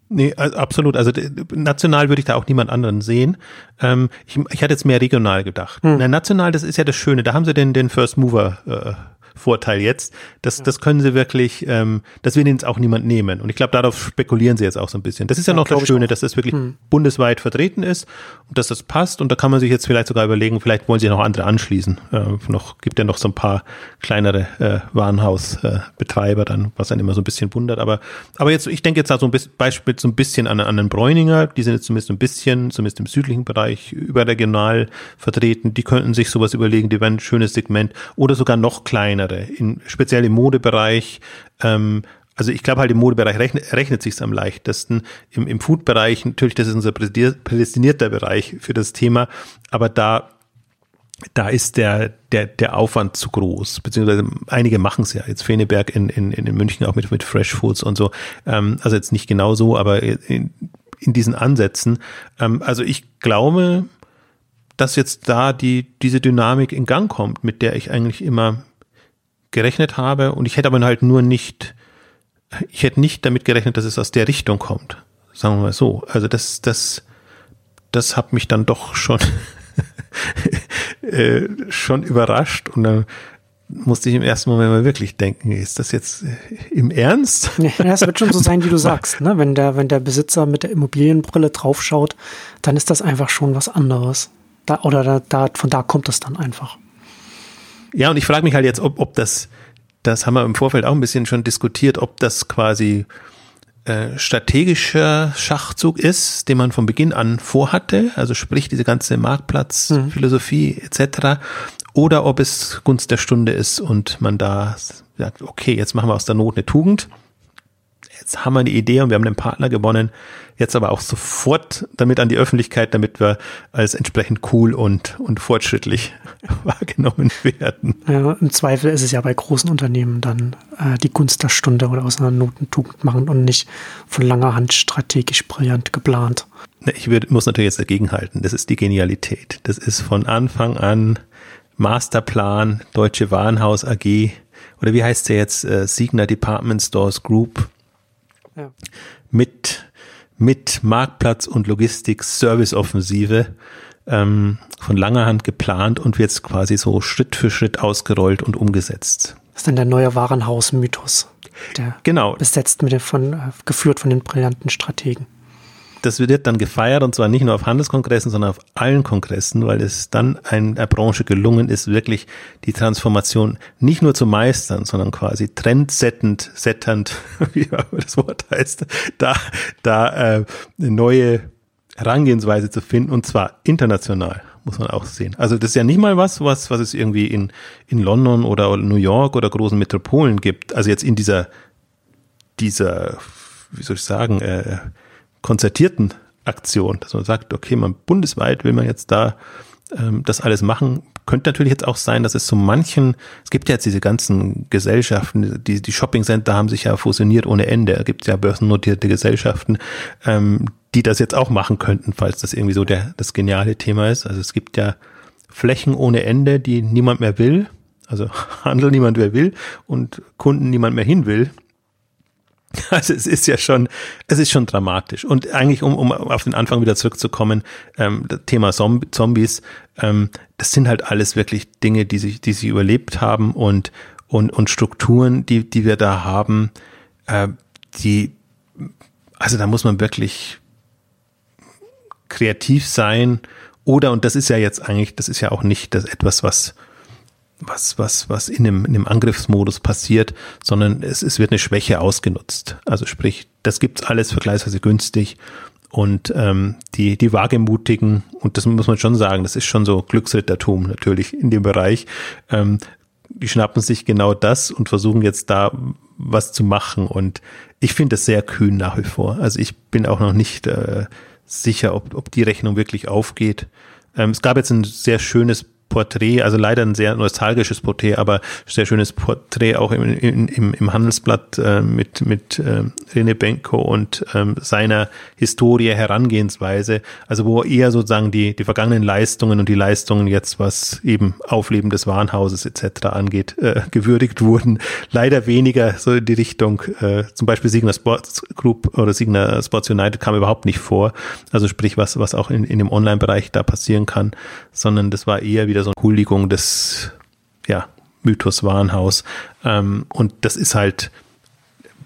B: Nee, absolut. Also national würde ich da auch niemand anderen sehen. Ähm, ich, ich hatte jetzt mehr regional gedacht. Hm. Na, national, das ist ja das Schöne. Da haben sie den, den First Mover äh, Vorteil jetzt. Das, ja. das können sie wirklich, ähm, das will ihnen auch niemand nehmen. Und ich glaube, darauf spekulieren sie jetzt auch so ein bisschen. Das ist ja, ja noch das Schöne, dass das wirklich hm. bundesweit vertreten ist und dass das passt. Und da kann man sich jetzt vielleicht sogar überlegen, vielleicht wollen sie noch andere anschließen. Äh, noch, gibt ja noch so ein paar kleinere äh, Warenhausbetreiber äh, dann, was dann immer so ein bisschen wundert. Aber, aber jetzt, ich denke jetzt da so ein bisschen, Beispiel so ein bisschen an, an den Bräuninger. Die sind jetzt zumindest ein bisschen, zumindest im südlichen Bereich überregional vertreten. Die könnten sich sowas überlegen, die wären ein schönes Segment oder sogar noch kleiner kleinere, in, speziell im Modebereich. Ähm, also ich glaube halt im Modebereich rechnet, rechnet sich am leichtesten. Im, im Food-Bereich, natürlich, das ist unser prädestinierter Bereich für das Thema, aber da da ist der, der, der Aufwand zu groß, beziehungsweise einige machen es ja. Jetzt Feneberg in, in, in München auch mit, mit Fresh Foods und so. Ähm, also jetzt nicht genau so, aber in, in diesen Ansätzen. Ähm, also ich glaube, dass jetzt da die, diese Dynamik in Gang kommt, mit der ich eigentlich immer gerechnet habe und ich hätte aber halt nur nicht, ich hätte nicht damit gerechnet, dass es aus der Richtung kommt. Sagen wir mal so. Also das, das, das hat mich dann doch schon, äh, schon überrascht und dann musste ich im ersten Moment mal wirklich denken, ist das jetzt äh, im Ernst?
A: Ja, das wird schon so sein, wie du sagst. Ne? Wenn, der, wenn der Besitzer mit der Immobilienbrille draufschaut, dann ist das einfach schon was anderes. Da, oder da, da, von da kommt es dann einfach.
B: Ja, und ich frage mich halt jetzt, ob, ob das, das haben wir im Vorfeld auch ein bisschen schon diskutiert, ob das quasi äh, strategischer Schachzug ist, den man von Beginn an vorhatte, also sprich diese ganze Marktplatzphilosophie mhm. etc., oder ob es Gunst der Stunde ist und man da sagt, okay, jetzt machen wir aus der Not eine Tugend jetzt haben wir eine Idee und wir haben einen Partner gewonnen, jetzt aber auch sofort damit an die Öffentlichkeit, damit wir als entsprechend cool und, und fortschrittlich wahrgenommen werden.
A: Ja, Im Zweifel ist es ja bei großen Unternehmen dann äh, die Gunst der Stunde oder aus einer Notentugend machen und nicht von langer Hand strategisch brillant geplant.
B: Ich würd, muss natürlich jetzt dagegenhalten. Das ist die Genialität. Das ist von Anfang an Masterplan, Deutsche Warenhaus AG oder wie heißt der jetzt? Äh, Signer Department Stores Group mit, mit Marktplatz und Logistik Serviceoffensive ähm, von langer Hand geplant und wird jetzt quasi so Schritt für Schritt ausgerollt und umgesetzt.
A: Das ist dann der neue Warenhaus-Mythos. Der
B: genau.
A: Besetzt mit den von, äh, geführt von den brillanten Strategen
B: das wird dann gefeiert und zwar nicht nur auf Handelskongressen, sondern auf allen Kongressen, weil es dann einer Branche gelungen ist, wirklich die Transformation nicht nur zu meistern, sondern quasi trendsettend, setternd, wie das Wort heißt, da, da äh, eine neue Herangehensweise zu finden und zwar international muss man auch sehen. Also das ist ja nicht mal was, was, was es irgendwie in, in London oder New York oder großen Metropolen gibt. Also jetzt in dieser, dieser, wie soll ich sagen, äh, konzertierten Aktion, dass man sagt, okay, man bundesweit will man jetzt da ähm, das alles machen. Könnte natürlich jetzt auch sein, dass es so manchen, es gibt ja jetzt diese ganzen Gesellschaften, die, die Shopping-Center haben sich ja fusioniert ohne Ende. Da gibt es ja börsennotierte Gesellschaften, ähm, die das jetzt auch machen könnten, falls das irgendwie so der, das geniale Thema ist. Also es gibt ja Flächen ohne Ende, die niemand mehr will. Also Handel niemand mehr will und Kunden niemand mehr hin will. Also es ist ja schon, es ist schon dramatisch. Und eigentlich, um, um auf den Anfang wieder zurückzukommen, ähm, das Thema Zombies, ähm, das sind halt alles wirklich Dinge, die sich, die sie überlebt haben und, und, und Strukturen, die, die wir da haben, äh, die, also da muss man wirklich kreativ sein. Oder, und das ist ja jetzt eigentlich, das ist ja auch nicht das etwas, was was, was, was in dem, in dem Angriffsmodus passiert, sondern es, es wird eine Schwäche ausgenutzt. Also sprich, das gibt's alles vergleichsweise günstig und ähm, die, die Wagemutigen, und das muss man schon sagen, das ist schon so Glücksrittertum natürlich in dem Bereich, ähm, die schnappen sich genau das und versuchen jetzt da was zu machen. Und ich finde das sehr kühn nach wie vor. Also ich bin auch noch nicht äh, sicher, ob, ob die Rechnung wirklich aufgeht. Ähm, es gab jetzt ein sehr schönes Porträt, also leider ein sehr nostalgisches Porträt, aber sehr schönes Porträt auch im, im, im Handelsblatt äh, mit, mit äh, René Benko und ähm, seiner Historie, Herangehensweise, also wo eher sozusagen die, die vergangenen Leistungen und die Leistungen jetzt, was eben Aufleben des Warenhauses etc. angeht, äh, gewürdigt wurden. Leider weniger so in die Richtung, äh, zum Beispiel Signer Sports Group oder Signer Sports United kam überhaupt nicht vor, also sprich was, was auch in, in dem Online-Bereich da passieren kann, sondern das war eher wieder wieder so eine Huldigung des ja, Mythos Warenhaus. Ähm, und das ist halt,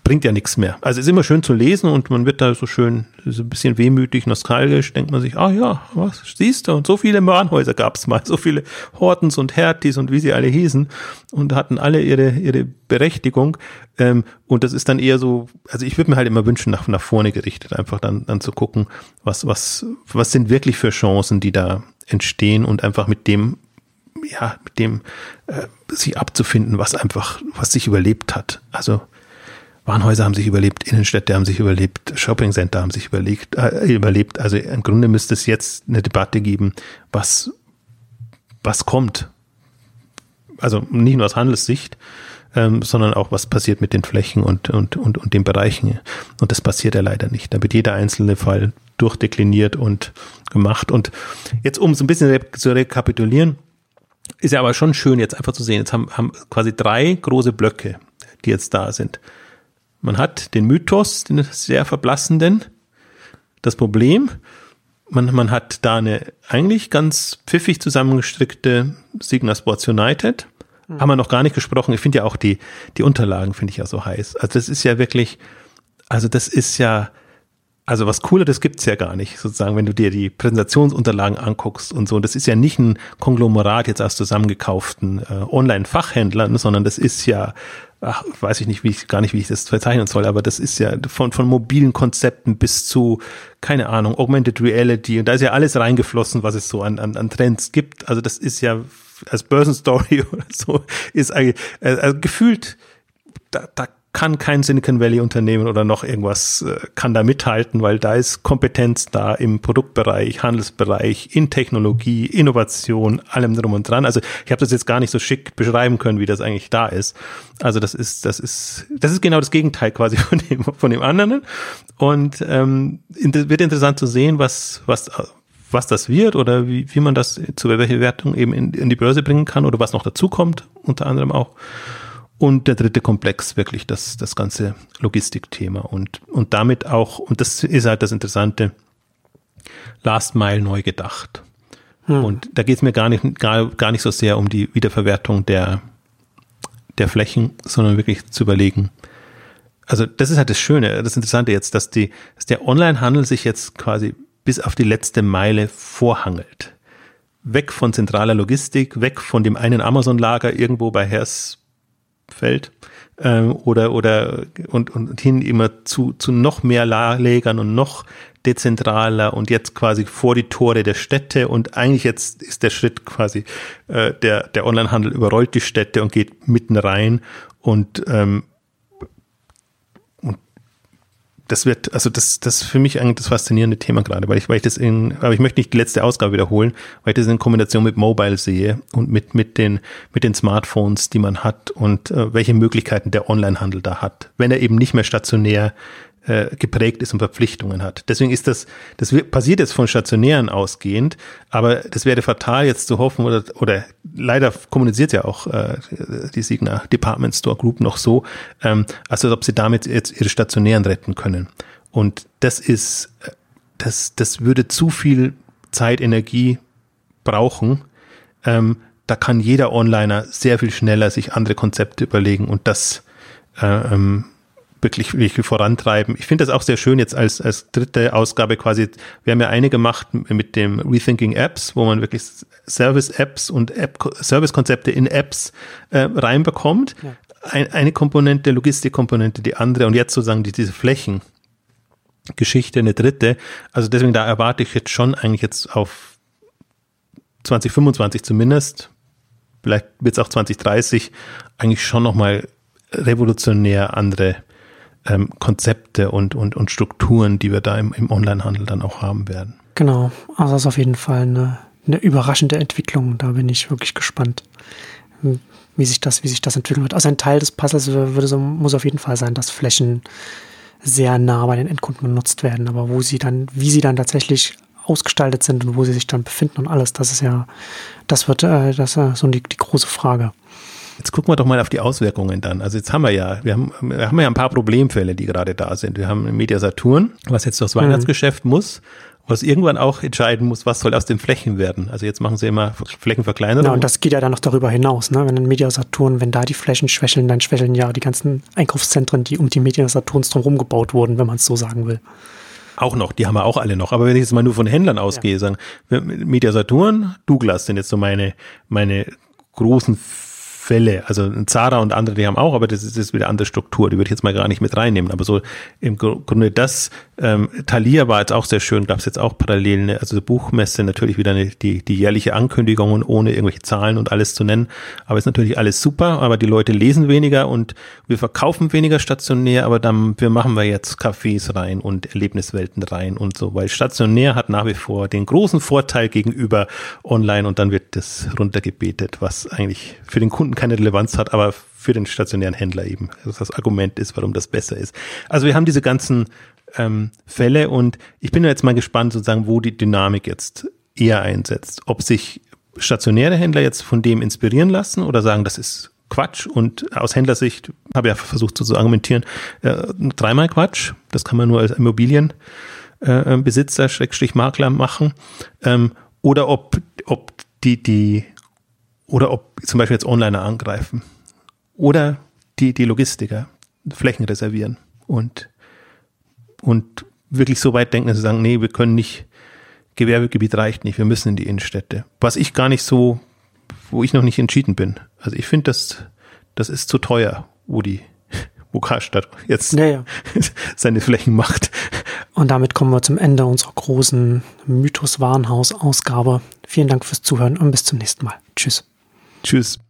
B: bringt ja nichts mehr. Also es ist immer schön zu lesen und man wird da so schön, so ein bisschen wehmütig, nostalgisch, denkt man sich, ah ja, was siehst du? Und so viele Warenhäuser gab es mal, so viele Hortens und Hertis und wie sie alle hießen und hatten alle ihre, ihre Berechtigung. Ähm, und das ist dann eher so, also ich würde mir halt immer wünschen, nach, nach vorne gerichtet, einfach dann, dann zu gucken, was, was, was sind wirklich für Chancen, die da entstehen und einfach mit dem, ja, mit dem äh, sich abzufinden, was einfach, was sich überlebt hat. Also Warenhäuser haben sich überlebt, Innenstädte haben sich überlebt, Shoppingcenter haben sich überlegt, äh, überlebt. Also im Grunde müsste es jetzt eine Debatte geben, was, was kommt. Also nicht nur aus Handelssicht, ähm, sondern auch, was passiert mit den Flächen und, und, und, und den Bereichen. Und das passiert ja leider nicht. Da wird jeder einzelne Fall durchdekliniert und gemacht. Und jetzt, um so ein bisschen zu rekapitulieren, ist ja aber schon schön, jetzt einfach zu sehen. Jetzt haben, haben quasi drei große Blöcke, die jetzt da sind. Man hat den Mythos, den sehr verblassenden. Das Problem, man, man hat da eine eigentlich ganz pfiffig zusammengestrickte Signa Sports United. Mhm. Haben wir noch gar nicht gesprochen. Ich finde ja auch die, die Unterlagen finde ich ja so heiß. Also das ist ja wirklich, also das ist ja, also was Cooleres gibt's ja gar nicht, sozusagen, wenn du dir die Präsentationsunterlagen anguckst und so. Und das ist ja nicht ein Konglomerat jetzt aus zusammengekauften äh, Online-Fachhändlern, sondern das ist ja ach, weiß ich nicht, wie ich, gar nicht, wie ich das verzeichnen soll, aber das ist ja von, von mobilen Konzepten bis zu, keine Ahnung, Augmented Reality und da ist ja alles reingeflossen, was es so an, an, an Trends gibt. Also das ist ja als Börsenstory oder so, ist eigentlich, äh, also gefühlt, da, da kann kein Silicon Valley Unternehmen oder noch irgendwas äh, kann da mithalten, weil da ist Kompetenz da im Produktbereich, Handelsbereich, in Technologie, Innovation, allem drum und dran. Also ich habe das jetzt gar nicht so schick beschreiben können, wie das eigentlich da ist. Also das ist das ist das ist genau das Gegenteil quasi von dem von dem anderen. Und ähm, wird interessant zu sehen, was was was das wird oder wie, wie man das zu welcher Wertung eben in, in die Börse bringen kann oder was noch dazu kommt, unter anderem auch. Und der dritte Komplex wirklich das, das ganze Logistikthema und, und damit auch, und das ist halt das Interessante, Last Mile neu gedacht. Hm. Und da geht es mir gar nicht, gar, gar nicht so sehr um die Wiederverwertung der, der Flächen, sondern wirklich zu überlegen, also das ist halt das Schöne, das Interessante jetzt, dass die, dass der Onlinehandel sich jetzt quasi bis auf die letzte Meile vorhangelt. Weg von zentraler Logistik, weg von dem einen Amazon-Lager irgendwo bei Hers fällt ähm, oder oder und, und hin immer zu, zu noch mehr Lägern und noch dezentraler und jetzt quasi vor die Tore der Städte und eigentlich jetzt ist der Schritt quasi äh, der der Onlinehandel überrollt die Städte und geht mitten rein und ähm, das wird, also das, das ist für mich eigentlich das faszinierende Thema gerade, weil ich, weil ich das in, aber ich möchte nicht die letzte Ausgabe wiederholen, weil ich das in Kombination mit Mobile sehe und mit, mit den, mit den Smartphones, die man hat und äh, welche Möglichkeiten der Onlinehandel da hat, wenn er eben nicht mehr stationär äh, geprägt ist und Verpflichtungen hat. Deswegen ist das, das passiert jetzt von stationären ausgehend, aber das wäre fatal jetzt zu hoffen oder, oder leider kommuniziert ja auch äh, die Signa Department Store Group noch so, ähm, als ob sie damit jetzt ihre stationären retten können. Und das ist, das, das würde zu viel Zeit, Energie brauchen. Ähm, da kann jeder Onliner sehr viel schneller sich andere Konzepte überlegen und das äh, ähm, wirklich, wirklich vorantreiben. Ich finde das auch sehr schön jetzt als, als dritte Ausgabe quasi. Wir haben ja eine gemacht mit dem Rethinking Apps, wo man wirklich Service-Apps und App, Service-Konzepte in Apps äh, reinbekommt. Ja. Ein, eine Komponente, Logistikkomponente, die andere und jetzt sozusagen die, diese Flächen. Geschichte eine dritte. Also deswegen da erwarte ich jetzt schon eigentlich jetzt auf 2025 zumindest, vielleicht wird es auch 2030, eigentlich schon nochmal revolutionär andere ähm, Konzepte und, und, und Strukturen, die wir da im, im Onlinehandel dann auch haben werden.
A: Genau, also das ist auf jeden Fall eine, eine überraschende Entwicklung. Da bin ich wirklich gespannt, wie sich das, wie sich das entwickeln wird. Also ein Teil des Puzzles würde so, muss auf jeden Fall sein, dass Flächen sehr nah bei den Endkunden genutzt werden, aber wo sie dann, wie sie dann tatsächlich ausgestaltet sind und wo sie sich dann befinden und alles, das ist ja, das wird, äh, das ist so die, die große Frage.
B: Jetzt gucken wir doch mal auf die Auswirkungen dann. Also jetzt haben wir ja, wir haben, wir haben ja ein paar Problemfälle, die gerade da sind. Wir haben Media Saturn, was jetzt durchs mhm. Weihnachtsgeschäft muss, was irgendwann auch entscheiden muss, was soll aus den Flächen werden. Also jetzt machen sie immer Flächenverkleinerung.
A: Ja, und das geht ja dann noch darüber hinaus, ne? Wenn ein Media Saturn, wenn da die Flächen schwächeln, dann schwächeln ja die ganzen Einkaufszentren, die um die Media Saturns drumherum gebaut wurden, wenn man es so sagen will.
B: Auch noch, die haben wir auch alle noch. Aber wenn ich jetzt mal nur von Händlern ausgehe, ja. sagen, Media Saturn, Douglas sind jetzt so meine, meine großen Fälle, also Zara und andere, die haben auch, aber das ist, das ist wieder andere Struktur, die würde ich jetzt mal gar nicht mit reinnehmen. Aber so im Grunde das, ähm, Thalia war jetzt auch sehr schön, gab es jetzt auch Parallelen, ne? also Buchmesse natürlich wieder eine, die, die jährliche Ankündigung ohne irgendwelche Zahlen und alles zu nennen. Aber ist natürlich alles super, aber die Leute lesen weniger und wir verkaufen weniger stationär, aber dann wir machen wir jetzt Cafés rein und Erlebniswelten rein und so, weil stationär hat nach wie vor den großen Vorteil gegenüber online und dann wird das runtergebetet, was eigentlich für den Kunden keine Relevanz hat, aber für den stationären Händler eben also das Argument ist, warum das besser ist. Also wir haben diese ganzen ähm, Fälle und ich bin jetzt mal gespannt, sozusagen, wo die Dynamik jetzt eher einsetzt. Ob sich stationäre Händler jetzt von dem inspirieren lassen oder sagen, das ist Quatsch und aus Händlersicht habe ich ja versucht so zu argumentieren, äh, dreimal Quatsch, das kann man nur als Immobilienbesitzer, äh, Schrägstrich Makler machen, ähm, oder ob, ob die, die oder ob zum Beispiel jetzt Onliner angreifen. Oder die, die Logistiker Flächen reservieren und, und wirklich so weit denken, dass sie sagen, nee, wir können nicht, Gewerbegebiet reicht nicht, wir müssen in die Innenstädte. Was ich gar nicht so, wo ich noch nicht entschieden bin. Also ich finde, das, das ist zu teuer wo die, wo Karstadt jetzt
A: Ja, ja.
B: seine Flächen macht.
A: Und damit kommen wir zum Ende unserer großen Mythos Warenhaus Ausgabe. Vielen Dank fürs Zuhören und bis zum nächsten Mal. Tschüss.
B: Tschüss.